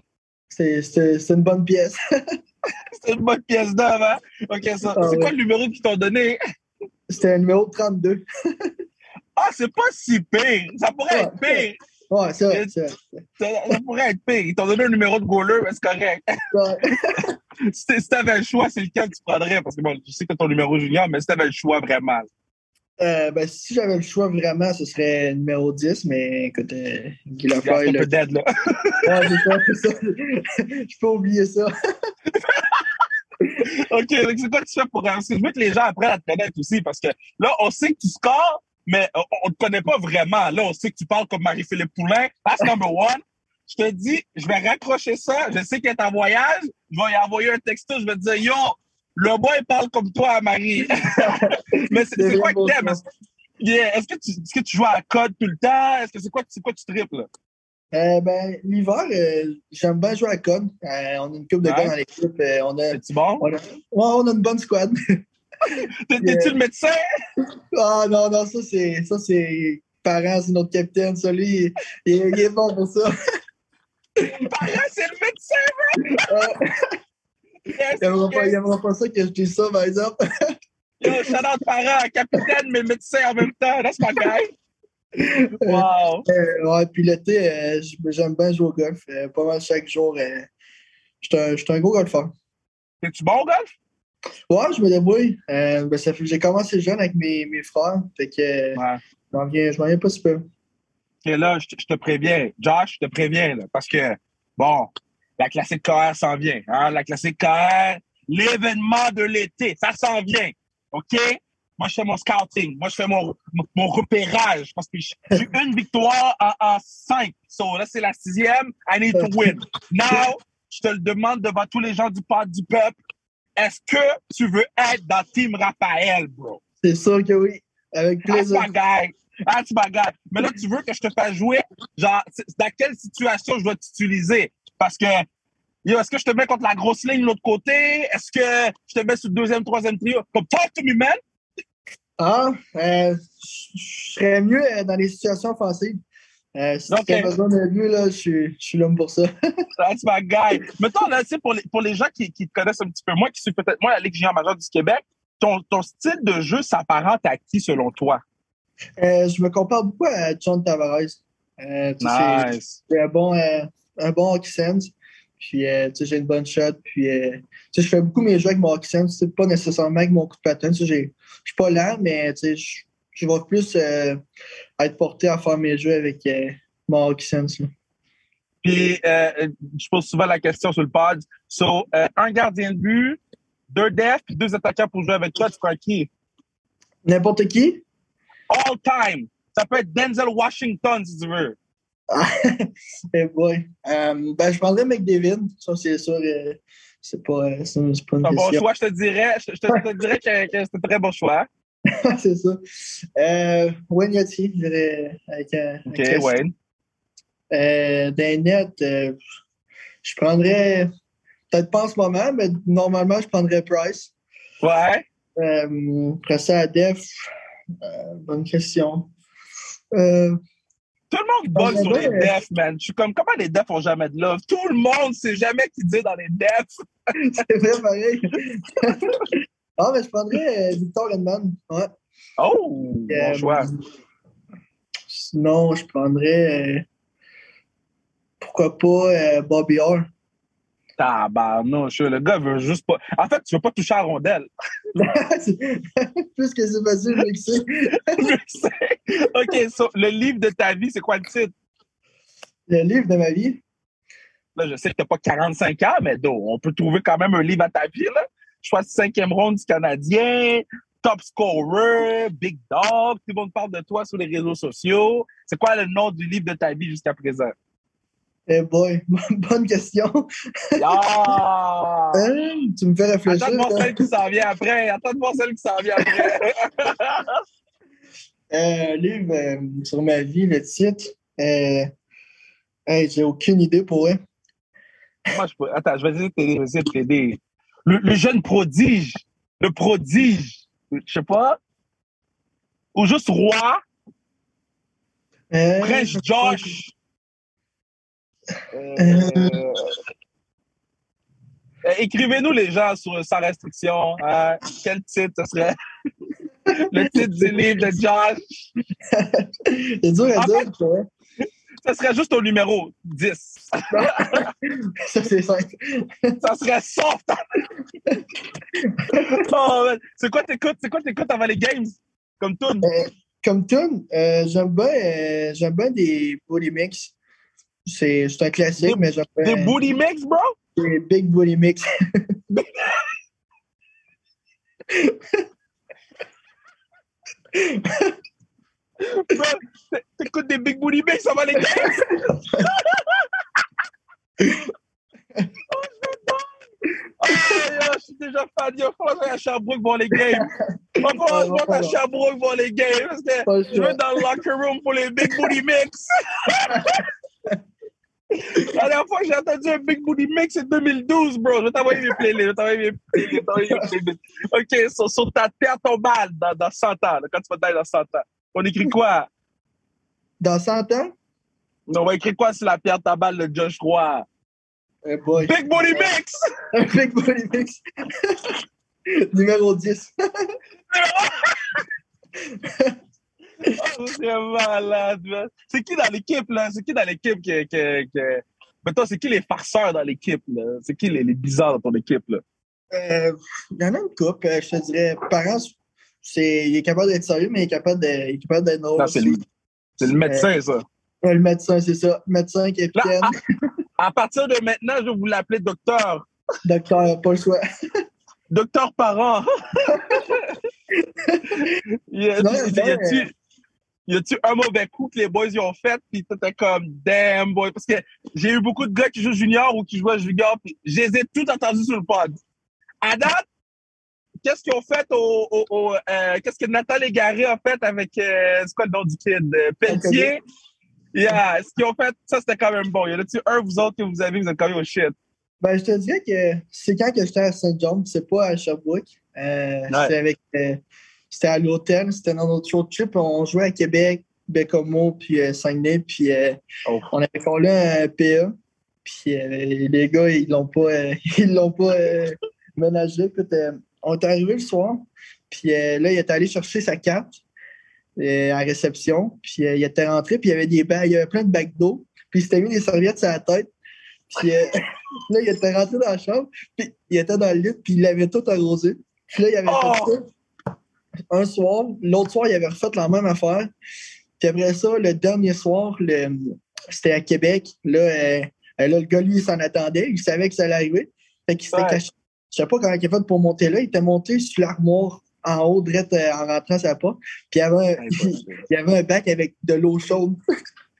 C'est une bonne pièce. c'est une bonne pièce d'homme, hein? OK, ça. Ah c'est quoi le numéro qu'ils t'ont donné? C'était le numéro 32. ah, c'est pas si pire. Ça pourrait être pire. Ouais, c'est vrai, ça, ça, pourrait être pire. Ils t'ont donné un numéro de goaler, mais c'est correct. Ouais. si t'avais le choix, c'est lequel tu prendrais? Parce que bon, je sais que ton numéro junior, mais si t'avais le choix vraiment. Euh, ben, si j'avais le choix vraiment, ce serait numéro 10, mais écoute, euh, Guy Lafleur... Peu dead, là. ouais, c'est ça, Je peux oublier ça. OK, donc c'est quoi que tu fais pour... Parce que je veux que les gens apprennent à te connaître aussi, parce que là, on sait que tu scores, mais on ne te connaît pas vraiment. Là, on sait que tu parles comme Marie-Philippe Poulain. That's number one. Je te dis, je vais raccrocher ça. Je sais qu'elle est en voyage. Je vais y envoyer un texto. Je vais te dire, yo, le boy parle comme toi, Marie. Mais c'est quoi que t'aimes? Est-ce que, tu, que tu joues à code tout le temps? Est-ce que c'est quoi, quoi tu triples? Euh, ben, l'hiver, euh, j'aime bien jouer à code. Euh, on a une coupe de gars dans l'équipe. On a, C'est bon? On a, on a une bonne squad. T'es-tu le médecin? Ah non, non, ça c'est ça c'est parent, c'est notre capitaine. Ça, lui, il, il, est bon pour ça. parent, c'est le médecin, Yes, il n'aimera pas, ça que je dise ça, par exemple. Yo, shout out parent, capitaine, mais médecin en même temps. That's my guy. Wow. Euh, ouais, puis l'été, euh, j'aime bien jouer au golf. Euh, pas mal chaque jour. Je suis un, gros golfeur. Es-tu bon au golf? Ouais, je me débrouille. Ben, ça fait que j'ai commencé jeune avec mes, mes frères. Fait que ouais. je m'en viens, viens, pas super. Et là, je te, je te, préviens. Josh, je te préviens, là, parce que, bon, la classique KR s'en vient. Hein? La classique KR, l'événement de l'été, ça s'en vient. OK? Moi, je fais mon scouting. Moi, je fais mon, mon, repérage parce que j'ai une victoire en, en cinq. So, là, c'est la sixième. I need to win. Now, je te le demande devant tous les gens du parc du peuple. Est-ce que tu veux être dans Team Raphaël, bro? C'est sûr que oui. Avec plaisir. That's my guy. That's my guy. Mais là, tu veux que je te fasse jouer? Genre, dans quelle situation je dois t'utiliser? Parce que est-ce que je te mets contre la grosse ligne de l'autre côté? Est-ce que je te mets sur le deuxième, troisième trio? Comme talk to me, man! Ah, euh, je serais mieux euh, dans les situations offensives. Euh, si tu as besoin d'un but, là, je, suis l'homme pour ça. That's my guy. Mettons, là, pour les, pour les gens qui, qui te connaissent un petit peu moins, qui sont peut-être moins la Ligue junior majeure du Québec, ton, ton style de jeu s'apparente à qui, selon toi? Euh, je me compare beaucoup à John Tavares. Euh, nice. C'est un bon, un bon hockey sense. Puis, euh, j'ai une bonne shot. Puis, euh, je fais beaucoup mes jeux avec mon hockey sense. Pas nécessairement avec mon coup de patin. Je suis pas lent, mais je vais plus euh, être porté à faire mes jeux avec mon hockey sense. Puis, je pose souvent la question sur le pod. So, un gardien de but, deux defs, puis deux attaquants pour jouer avec toi, tu crois qui? N'importe qui? All time. Ça peut être Denzel Washington, si tu veux. hey boy. Um, ben, je prendrais McDavid. Ça, c'est sûr. Euh, c'est pas, euh, c'est pas une Un bon choix, je te dirais, je, te, dirais que, que c'est un très bon choix. c'est ça. Euh, Wayne Yachty, je dirais. Avec, OK, Wayne. Euh, dans net, euh, je prendrais. Peut-être pas en ce moment, mais normalement, je prendrais Price. Ouais. Après ça, à Def, bonne question. Tout le monde bug sur les defs, man. Je suis comme, comment les defs ont jamais de love? Tout le monde sait jamais qui dit dans les defs. c'est vrai, pareil. ah, mais je prendrais euh, Victor Edman. Ouais. Oh, bon euh, choix. Sinon, je prendrais. Euh, pourquoi pas Bobby Orr? Tabarnouche, le gars veut juste pas. En fait, tu veux pas toucher à la rondelle. Plus que c'est facile, je sais. OK, le livre de ta vie, c'est quoi le titre? Le livre de ma vie? Là, je sais que tu n'as pas 45 ans, mais on peut trouver quand même un livre à ta vie. Là. Choisis cinquième ronde du Canadien, top scorer, big dog. Tout le monde parle de toi sur les réseaux sociaux. C'est quoi le nom du livre de ta vie jusqu'à présent? Eh boy, bonne question. Ah! Hein? Tu me fais réfléchir. Attends de voir celle qui s'en vient après. Attends de voir celle qui s'en vient après. euh, livre euh, sur ma vie, le titre. Euh, hey, J'ai aucune idée pour eux. Moi, je peux... Attends, je vais essayer de t'aider. Le, le, jeune prodige. Le prodige. Je sais pas. Ou juste roi? Euh, Prince Josh. Euh, euh, écrivez-nous les gens sur Sans restriction. Hein. Quel titre ce serait? Le titre du livre de Josh. C'est dur à dire, fait, Ça serait juste au numéro 10. ça, c'est simple. Ça serait soft. oh, c'est quoi t'écoutes? C'est quoi t'écoutes avant les games? Comme tune? Euh, comme tune, euh, j'aime bien, euh, j'aime bien des body mix. C'est un classique, mais j'aime Des booty mix, bro? Des big booty mix. T'écoutes des big booty mix, ça va les gars? oh, je suis déjà fan. Va falloir que à Sherbrooke voir les games. Que à Sherbrooke voir les games. Parce que je vais dans le locker room pour les big booty mix. La dernière fois que j'ai entendu un Big Booty Mix, c'est 2012, bro. Je vais t'envoyer mes playlists. Je vais t'envoyer mes playlists. OK, sur, sur, ta terre tombale dans, dans 100 ans, là, quand tu vas tailler dans 100 ans. On écrit quoi? Dans 100 ans? On va écrire quoi sur la pierre tombale de Josh Roy? Hey boy. Big Booty Mix! Big Booty Mix. Numéro 10. Oh, c'est malade, C'est qui dans l'équipe, là? C'est qui dans l'équipe qui, qui, Mais toi, c'est qui les farceurs dans l'équipe? C'est qui les, les, bizarres dans ton équipe? Là? Euh, il y en a une couple, euh, je te dirais. Parents, c'est, il est capable d'être sérieux, mais il est capable, d'être drôle. C'est le, c'est le médecin, ça. le médecin, c'est ça. Médecin, capitaine. Là, à, à, partir de maintenant, je vais vous l'appeler docteur. Docteur, pas le choix. docteur parent. y a-tu y a-tu un mauvais coup que les boys y ont fait, puis t'étais comme damn boy, parce que j'ai eu beaucoup de gars qui jouent junior ou qui jouent junior, puis je les ai tous entendus sur le pod. À date, qu'est-ce qu'ils ont fait au, au, euh, qu'est-ce que Nathan Légaré a fait avec euh, c'est quoi le nom du kid? Euh, Pelletier? Yeah ce qu'ils ont fait ça c'était quand même bon. Y en a-tu un vous autres que vous avez vous êtes quand même au shit? Ben je te dirais que c'est quand que j'étais à Saint John c'est pas à Sherbrooke. Euh, c'était avec c'était à l'hôtel c'était dans notre road trip on jouait à Québec Bécomo puis euh, Saguenay puis oh. on avait collé un PA puis les gars ils l'ont pas ils l'ont pas ménagé on est arrivé le soir, puis euh, là, il est allé chercher sa carte euh, à réception, puis euh, il était rentré, puis il y avait des bagues, il y avait plein de bacs d'eau, puis il s'était mis des serviettes sur la tête. Puis là, il était rentré dans la chambre, puis il était dans le lit, puis il l'avait tout arrosé. Puis là, il avait fait ça un soir. L'autre soir, il avait refait la même affaire. Puis après ça, le dernier soir, c'était à Québec. Là, là, le gars, lui, il s'en attendait. Il savait que ça allait arriver. Fait qu'il s'était caché je sais pas comment il a fait pour monter là. Il était monté sur l'armoire en haut, direct euh, en rentrant sa porte. Puis il y avait un, il y avait un bac avec de l'eau chaude.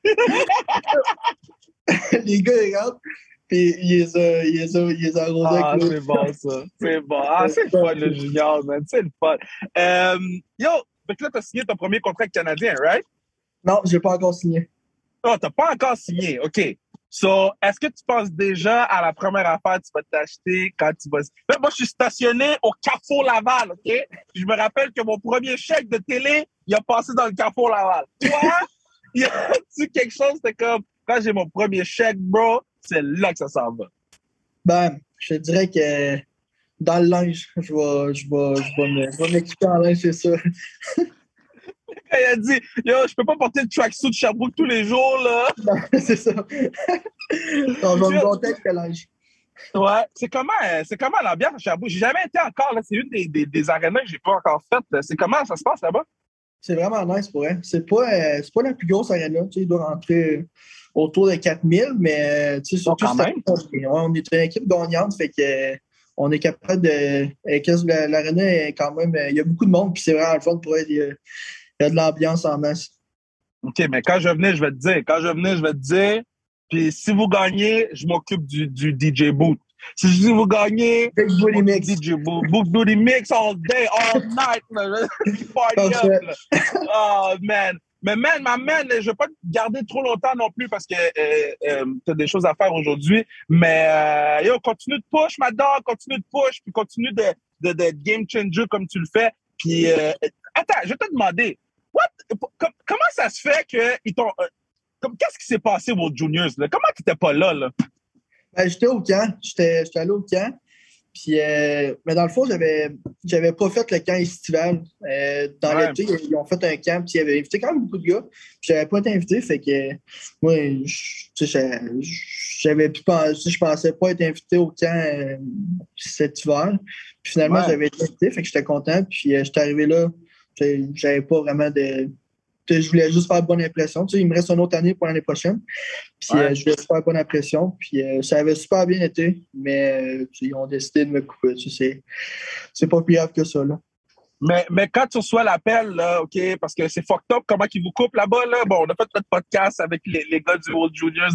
les gars, ils rentrent. Puis il les a, il les a, il les a arrosés ah, c'est bon, ça. C'est bon. Ah, c'est le fun, le junior, man. C'est le fun. Euh, yo, que là, t'as signé ton premier contrat canadien, right? Non, j'ai pas encore signé. Oh, t'as pas encore signé. OK. So, est-ce que tu penses déjà à la première affaire que tu vas t'acheter quand tu vas. moi, je suis stationné au Carrefour Laval, OK? je me rappelle que mon premier chèque de télé, il a passé dans le Carrefour Laval. Toi, y a-tu quelque chose, de comme, quand j'ai mon premier chèque, bro, c'est là que ça s'en va? Ben, je dirais que dans le linge, je vais, je vais, je vais m'équiper en linge, c'est ça. il a dit Yo, je peux pas porter le tracksuit de Sherbrooke tous les jours, là. c'est ça. je vais me monter avec l'âge. Ouais, c'est comment, c'est comment l'ambiance à Sherbrooke? J'ai jamais été encore, là. C'est une des, des, des arénas que j'ai pas encore faites. C'est comment ça se passe là-bas? C'est vraiment nice pour elle. C'est pas, euh, pas la plus grosse arena. Tu sais, il doit rentrer autour de 4000, mais tu sais, surtout, même. on est une équipe gagnante, fait que on est capable de. L'arena est quand même. Il y a beaucoup de monde, puis c'est vraiment le fun pour elle. Il y a de l'ambiance en masse. OK, mais quand je venais, je vais te dire. Quand je venais, je vais te dire. Puis si vous gagnez, je m'occupe du, du DJ boot. Si je dis vous gagnez, Big Booty Mix. DJ. Big Booty Mix all day, all night. Man. Party up. Oh, man. Mais man, ma man, je vais pas te garder trop longtemps non plus parce que euh, euh, tu as des choses à faire aujourd'hui. Mais euh, yo, continue de push, ma dog, continue de push, puis continue de, de, de game changer comme tu le fais. Puis euh, attends, je vais te demander, comment ça se fait qu'ils t'ont. Euh, qu'est-ce qui s'est passé aux Juniors? Là? Comment tu n'étais pas là? là? Ben, j'étais au camp. J'étais allé au camp. Puis, euh, mais dans le fond, j'avais, j'avais pas fait le camp estival. Euh, dans l'été, ils ont fait un camp, puis ils avaient invité quand même beaucoup de gars. Puis, j'avais pas été invité, fait que moi, j'avais pu penser, je pensais pas être invité au camp cet hiver. Puis finalement, j'avais été invité, fait que j'étais content. Puis, j'étais arrivé là j'avais pas vraiment de. Je voulais juste faire bonne impression. Tu sais, il me reste une autre année pour l'année prochaine. Puis euh, je voulais faire bonne impression. Puis euh, ça avait super bien été, mais euh, ils ont décidé de me couper. Tu sais, c'est pas plus grave que ça. Là. Mais, mais quand tu reçois l'appel, là, OK, parce que c'est fucked up comment ils vous coupent là-bas. Là. Bon, on a fait notre podcast avec les, les gars du World Juniors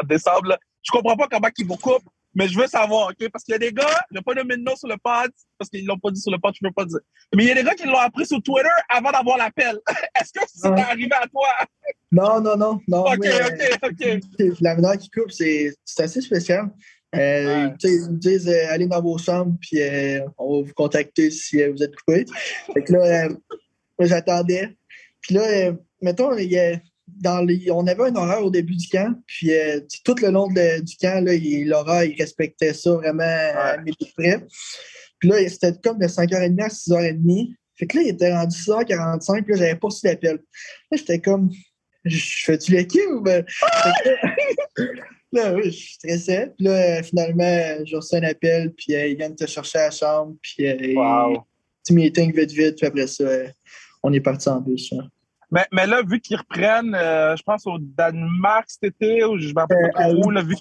en décembre. Là. Je comprends pas comment ils vous coupent. Mais je veux savoir, OK? Parce qu'il y a des gars, je vais pas nommer de nom sur le pod, parce qu'ils l'ont pas dit sur le pod, je peux pas dire. Mais il y a des gars qui l'ont appris sur Twitter avant d'avoir l'appel. Est-ce que c'est arrivé à toi? Non, non, non. non OK, OK, OK. La manière qui coupe, c'est assez spécial. Euh, Ils me disent euh, allez dans vos chambres, puis euh, on va vous contacter si euh, vous êtes coupé. Fait que là, j'attendais. Puis là, mettons, il y a dans on avait un horaire au début du camp, puis euh, tout le long du camp, l'horaire, il respectait ça vraiment à midi près. Puis là, c'était comme de 5h30 à 6h30. Fait que là, il était rendu 6h45, puis là, j'avais pas reçu d'appel. Là, j'étais comme, je fais-tu l'équipe ou ben? Là, oui, je stressais. Puis là, finalement, j'ai reçu un appel, puis euh, ils viennent te chercher à la chambre, puis euh, Wow. petit meeting vite, vite, puis après ça, euh, on est parti en bus. hein. Mais, mais là, vu qu'ils reprennent, euh, je pense au Danemark cet été, ou je ne me rappelle Euh, pas trop où, là, vu,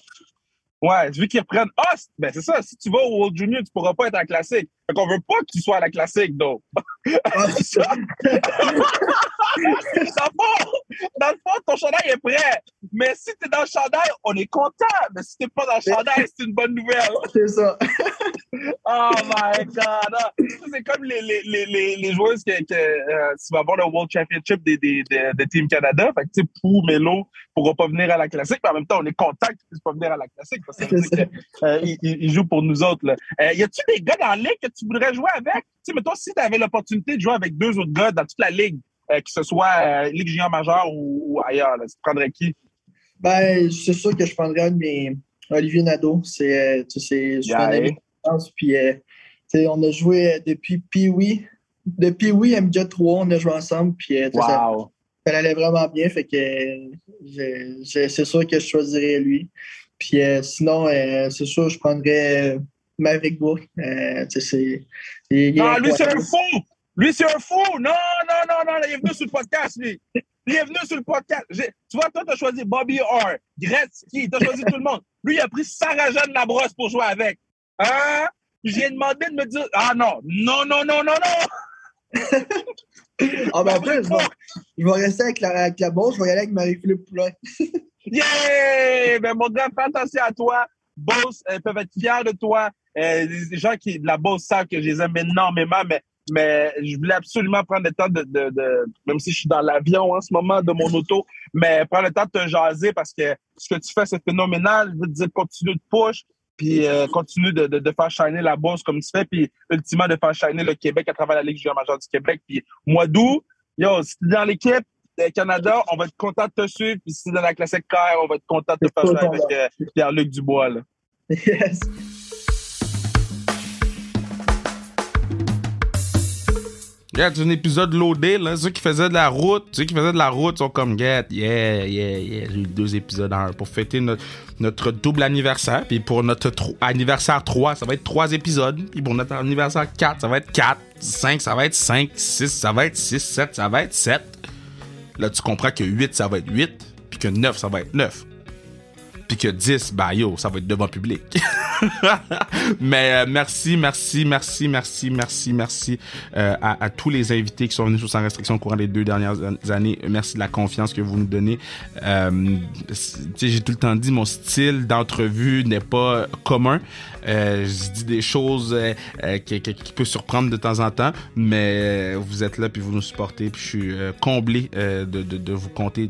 ouais, vu qu'ils reprennent. Ah, c'est- ben c'est ça, si tu vas au World Junior, tu ne pourras pas être à la classique. Fait qu'on veut pas que tu sois à la classique, donc. Ah, ça. dans, le fond, dans le fond, ton chandail est prêt. Mais si tu es dans le chandail, on est content. Mais si tu n'es pas dans le chandail, c'est une bonne nouvelle. C'est ça. Oh my God! Ah, C'est comme les, les, les, les, joueuses que, que euh, tu vas avoir le World Championship des, des, des, des Team Canada. Fait que, tu sais, Pou, Melo ne pourra pas venir à la classique, mais en même temps, on est content qu'ils ne puissent pas venir à la classique parce qu'ils ils jouent pour nous autres. Là. Euh, y a-tu des gars dans la ligue que tu voudrais jouer avec? Tu sais, mais toi, si tu avais l'opportunité de jouer avec deux autres gars dans toute la ligue, euh, que ce soit euh, Ligue junior majeure ou, ou ailleurs, là, tu prendrais qui? Ben, c'est sûr que je prendrais un de mes. Olivier Nadeau. C'est. euh, Tu sais, Yeah, eh? Puis, euh, on a joué euh, depuis Pee-Wee. Depuis Wee MJ 3, on a joué ensemble. Puis, euh, ça, Wow! ça allait vraiment bien. Fait que c'est sûr que je choisirais lui. Puis euh, sinon, euh, c'est sûr, je prendrais euh, Maverick. Euh, c'est. est Non, lui, c'est un fou! Lui, c'est un fou! Non, non, non, non, il est venu sur le podcast, lui! Il est venu sur le podcast. Tu vois, toi, t'as choisi Bobby Orr, Gretzky, t'as choisi tout le monde. Lui, il a pris Sarah-Jeanne Labrosse pour jouer avec. Hein? J'ai demandé de me dire, ah non, non, non, non, non, non! Ah, ben après, je vais, je vais rester avec la, avec la Beauce, je vais y aller avec Marie-Philippe Poulin. Yeah! Ben, mon gars, fais attention à toi. Boss euh, peuvent être fiers de toi. Euh, les gens qui de la Boss savent que je les aime énormément, mais, mais je voulais absolument prendre le temps de, de, de- même si je suis dans l'avion en ce moment de mon auto, mais prendre le temps de te jaser parce que ce que tu fais, c'est phénoménal. Je veux te dire, continue de push, puis euh, continue de, de, de faire shiner la Boss comme tu fais, puis ultimement de faire shiner le Québec à travers la Ligue junior majeure du Québec. Puis mois d'août, yo, si t'es dans l'équipe, euh, Canada, on va être content de te suivre. Puis si t'es dans la classique Caire, on va être content de te faire jouer avec euh, Pierre-Luc Dubois. Là. Yes. Regarde, c'est un épisode loadé, là. Ceux qui faisaient de la route, ceux qui faisaient de la route sont comme, get, yeah, yeah, yeah. J'ai eu deux épisodes en un pour fêter notre, notre double anniversaire. Puis pour notre anniversaire 3, ça va être trois épisodes. Puis pour notre anniversaire 4, ça va être 4. 5, ça va être 5. 6, ça va être 6. 7, ça va être 7. Là, tu comprends que 8, ça va être 8. Puis que 9, ça va être 9. Puis que 10, bah yo, ça va être devant public. Mais euh, merci, merci, merci, merci, merci, merci euh, à, à tous les invités qui sont venus sur Sans Restriction au courant des deux dernières an- années. Merci de la confiance que vous nous donnez. Euh, J'ai tout le temps dit, mon style d'entrevue n'est pas commun. Euh, je dis des choses euh, euh, qui, qui, qui peut surprendre de temps en temps, mais vous êtes là puis vous nous supportez. Puis je suis comblé de, de, de vous compter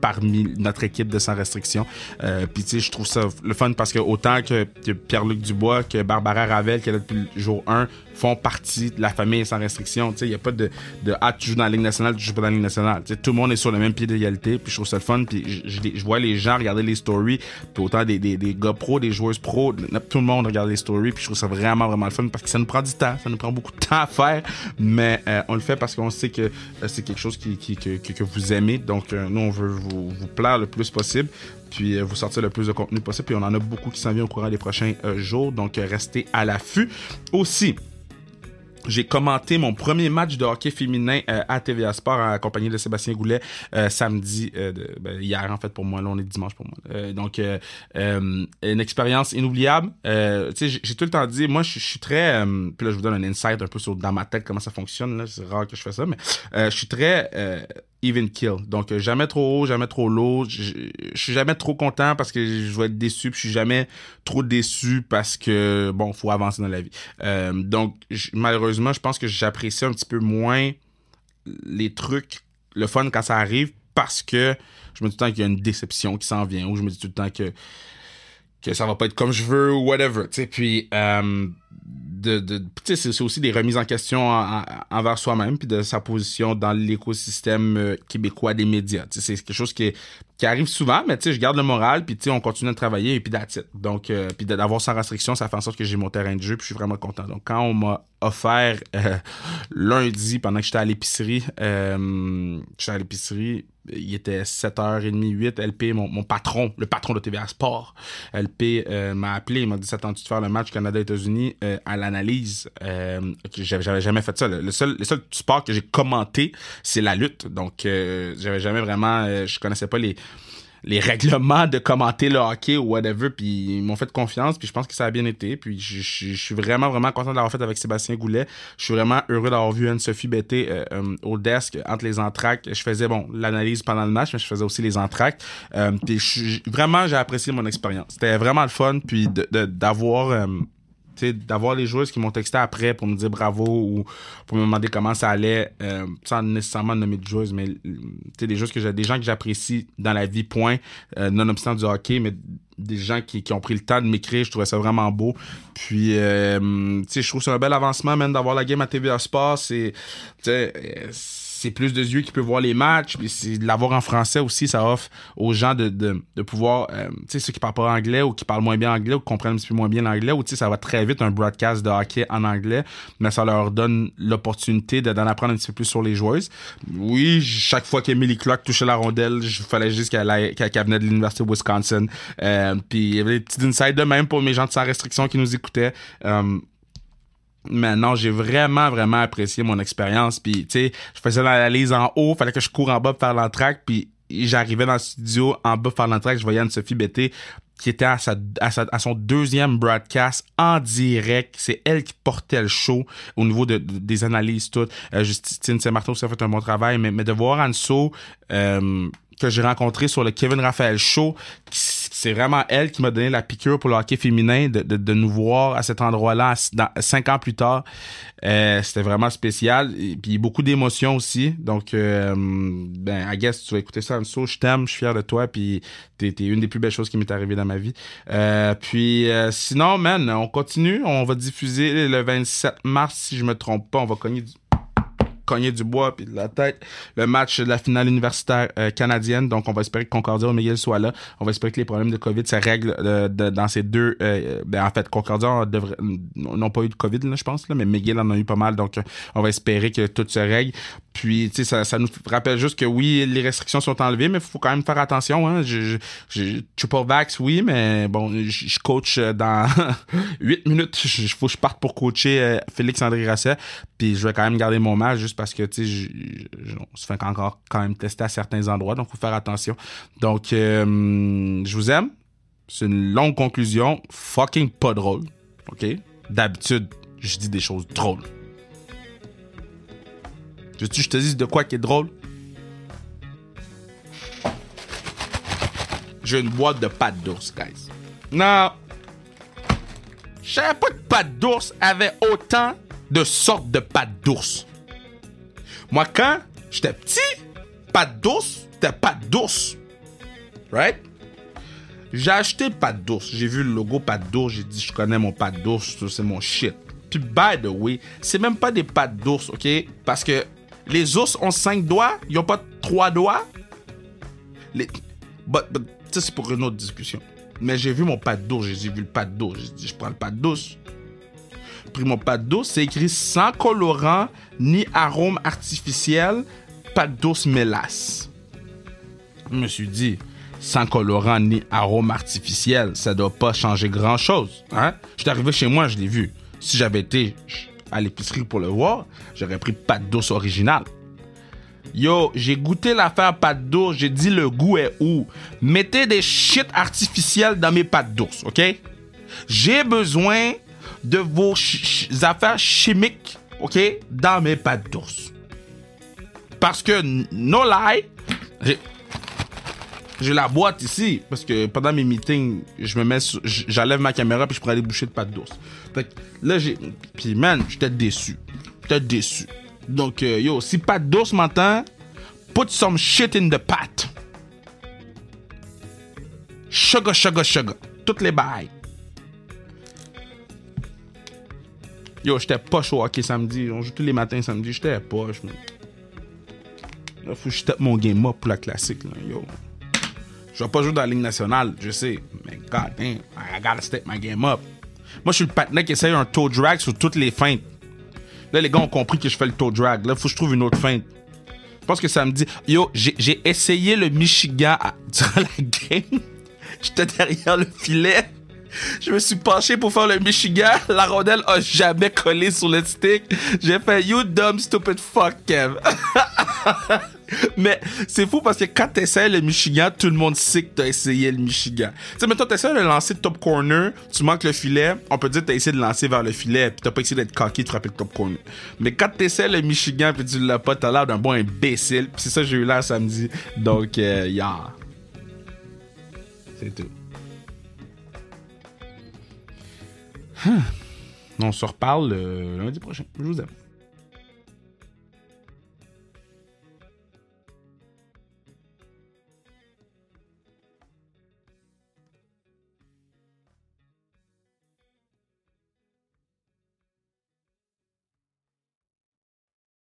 parmi notre équipe de Sans Restriction. Euh, Puis tu sais, je trouve ça le fun parce que autant que, Pierre-Luc Dubois, que Barbara Ravel, qui est là depuis le jour 1, font partie de la famille Sans Restriction. Tu sais, il n'y a pas de, de « Ah, tu joues dans la Ligue nationale, tu joues pas dans la Ligue nationale ». Tu sais, tout le monde est sur le même pied d'égalité, puis je trouve ça le fun. Puis je, vois les gens regarder les stories, puis autant des, des, des gars pros, des joueuses pros, tout le monde regarde les stories, puis je trouve ça vraiment, vraiment le fun parce que ça nous prend du temps, ça nous prend beaucoup de temps à faire, mais euh, on le fait parce qu'on sait que euh, c'est quelque chose qui, qui- que, que, que vous aimez. Donc, euh, nous, on veut vous, vous plaire le plus possible, puis euh, vous sortir le plus de contenu possible. Puis on en a beaucoup qui s'en viennent au courant des prochains euh, jours, donc euh, restez à l'affût. Aussi, j'ai commenté mon premier match de hockey féminin à TVA Sport en compagnie de Sébastien Goulet samedi, de- ben, hier en fait pour moi, là on est dimanche pour moi. Donc une expérience inoubliable. J'ai- tout le temps dit, moi je suis très, puis là je vous donne un insight un peu sur dans ma tête comment ça fonctionne. C'est rare que je fais ça, mais je suis très even kill. Donc euh, jamais trop haut, jamais trop low. Je suis jamais trop content parce que je vais être déçu, je suis jamais trop déçu parce que bon, faut avancer dans la vie. Euh, donc malheureusement, je pense que j'apprécie un petit peu moins les trucs, le fun quand ça arrive parce que je me dis tout le temps qu'il y a une déception qui s'en vient ou je me dis tout le temps que que ça va pas être comme je veux ou whatever, tu sais, puis euh, de, de c'est aussi des remises en question en- en- envers soi-même puis de sa position dans l'écosystème euh, québécois des médias, c'est quelque chose qui est qui arrive souvent, mais tu sais, je garde le moral, puis tu sais, on continue de travailler, et puis Donc, euh, puis d'avoir sans restriction, ça fait en sorte que j'ai mon terrain de jeu, puis je suis vraiment content. Donc, quand on m'a offert euh, lundi, pendant que j'étais à l'épicerie, euh, j'étais à l'épicerie, il était 7h30, 8, LP, mon, patron, le patron de TVA Sport, LP euh, m'a appelé, il m'a dit, s'attends-tu de faire le match Canada-États-Unis à l'analyse? j'avais jamais fait ça. Le, seul, le seul sport que j'ai commenté, c'est la lutte. Donc, j'avais jamais vraiment, je connaissais pas les les règlements de commenter le hockey ou whatever, puis ils m'ont fait confiance, puis je pense que ça a bien été, puis je, suis vraiment, vraiment content de l'avoir fait avec Sébastien Goulet. Je suis vraiment heureux d'avoir vu Anne-Sophie Betté euh, euh, au desk entre les entractes. Je faisais, bon, l'analyse pendant le match, mais je faisais aussi les entractes. Euh, puis vraiment, j'ai apprécié mon expérience. C'était vraiment le fun, puis d'avoir... De, d'avoir les joueuses qui m'ont texté après pour me dire bravo ou pour me demander comment ça allait, euh, sans nécessairement nommer de joueuses, mais des joueuses que j'ai, des gens que j'apprécie dans la vie, point, euh, nonobstant du hockey, mais des gens qui, qui ont pris le temps de m'écrire, je trouvais ça vraiment beau. Puis, euh, je trouve ça un bel avancement, même d'avoir la game à TVA Sport, c'est, c'est plus de yeux qui peuvent voir les matchs. Puis c'est de l'avoir en français aussi, ça offre aux gens de, de, de pouvoir, euh, tu sais, ceux qui parlent pas anglais ou qui parlent moins bien anglais ou qui comprennent un petit peu moins bien l'anglais, ou tu sais, ça va très vite un broadcast de hockey en anglais, mais ça leur donne l'opportunité d'en apprendre un petit peu plus sur les joueuses. Oui, chaque fois qu'Emily Clark touchait la rondelle, il fallait juste qu'elle venait de l'Université de Wisconsin. Euh, puis il y avait des petits insights de même pour mes gens de sans restriction qui nous écoutaient. Euh, Maintenant, j'ai vraiment, vraiment apprécié mon expérience. Puis, tu sais, je faisais l'analyse en haut, fallait que je cours en bas pour faire l'entraque. Puis, j'arrivais dans le studio en bas pour faire l'entraque, je voyais Anne-Sophie Bété qui était à, sa, à, son deuxième broadcast en direct. C'est elle qui portait le show au niveau de, des analyses toutes. Euh, Justine Saint-Martin aussi a fait un bon travail, mais, mais de voir Anso euh, que j'ai rencontré sur le Kevin Raphaël Show, c'est vraiment elle qui m'a donné la piqûre pour le hockey féminin de, de, nous voir à cet endroit-là cinq ans plus tard. Euh, c'était vraiment spécial. Et puis beaucoup d'émotions aussi. Donc, euh, ben, I guess tu vas écouter ça en dessous. Je t'aime, je suis fier de toi. Puis t'es, es une des plus belles choses qui m'est arrivée dans ma vie. Euh, puis sinon, man, on continue. On va diffuser le 27 mars, si je me trompe pas. On va cogner du cogner du bois puis de la tête le match de la finale universitaire euh, canadienne. Donc, on va espérer que Concordia ou Miguel soit là. On va espérer que les problèmes de COVID se règlent euh, dans ces deux. Euh, ben, en fait, Concordia n'ont pas eu de COVID, là, je pense, là, mais Miguel en a eu pas mal. Donc, on va espérer que tout se règle. Puis, tu sais, ça, ça, nous rappelle juste que oui, les restrictions sont enlevées, mais il faut quand même faire attention. Hein. Je, je, je, pas vax, oui, mais bon, je, coach dans 8 minutes. Il faut que je parte pour coacher Félix-André Rasset. Puis, je vais quand même garder mon match juste parce que, tu sais, on se fait encore quand même tester à certains endroits, donc faut faire attention. Donc, euh, je vous aime. C'est une longue conclusion. Fucking pas drôle. OK? D'habitude, je dis des choses drôles. Veux-tu je te dise de quoi qui est drôle? J'ai une boîte de pâtes d'ours, guys. Non! Je savais pas que pâtes d'ours avait autant de sortes de pâtes d'ours. Moi, quand j'étais petit, pâte d'ours, c'était pâte d'ours. Right? J'ai acheté pâte d'ours. J'ai vu le logo pâte d'ours. J'ai dit, je connais mon pâte d'ours. C'est mon shit. Puis, by the way, c'est même pas des pâtes d'ours, OK? Parce que les ours ont cinq doigts. Ils ont pas trois doigts. Les... But, ça, c'est pour une autre discussion. Mais j'ai vu mon pâte d'ours. J'ai vu le pâte d'ours. J'ai dit, je prends le pâte d'ours mon pâte d'ours, c'est écrit sans colorant ni arôme artificiel, pâte d'ours mélasse. Je me suis dit, sans colorant ni arôme artificiel, ça doit pas changer grand chose. Hein? Je suis arrivé chez moi, je l'ai vu. Si j'avais été à l'épicerie pour le voir, j'aurais pris pâte d'ours original. Yo, j'ai goûté l'affaire pâte d'ours, j'ai dit le goût est où? Mettez des shit artificiels dans mes pâtes d'ours, ok? J'ai besoin de vos affaires chimiques, OK, dans mes pâtes d'ours. Parce que, no lie, j'ai la boîte ici, parce que pendant mes meetings, je me mets, j'enlève ma caméra puis je prends des bouchées de pâtes d'ours. Fait là, j'ai, puis man, j'étais déçu. J'étais déçu. Donc, euh, yo, si pâte d'ours m'entend, put some shit in the pat. Sugar, sugar, sugar. Toutes les bails. Yo, j'étais pas chaud hockey samedi. On joue tous les matins samedi. J'étais poche, man. Là, faut que je tape mon game up pour la classique, là. Yo. Je vais pas jouer dans la Ligue nationale, je sais. Mais god damn, I gotta step my game up. Moi, je suis le patinet qui essaye un toe drag sur toutes les feintes. Là, les gars ont compris que je fais le toe drag. Là, faut que je trouve une autre feinte. Je pense que ça me dit. Yo, j'ai essayé le Michigan à, durant la game. J'étais derrière le filet. Je me suis penché pour faire le Michigan. La rondelle a jamais collé sur le stick. J'ai fait You dumb stupid fuck, Kev. Mais c'est fou parce que quand t'essayes le Michigan, tout le monde sait que t'as essayé le Michigan. Tu sais, maintenant, t'essayes de lancer top corner, tu manques le filet, on peut dire que t'as essayé de lancer vers le filet, puis t'as pas essayé d'être cocky de frapper le top corner. Mais quand t'essayes le Michigan, puis tu l'as pas, t'as l'air d'un bon imbécile. Puis c'est ça que j'ai eu là samedi. Donc, euh, yeah. C'est tout. On se reparle euh, lundi prochain. Je vous aime.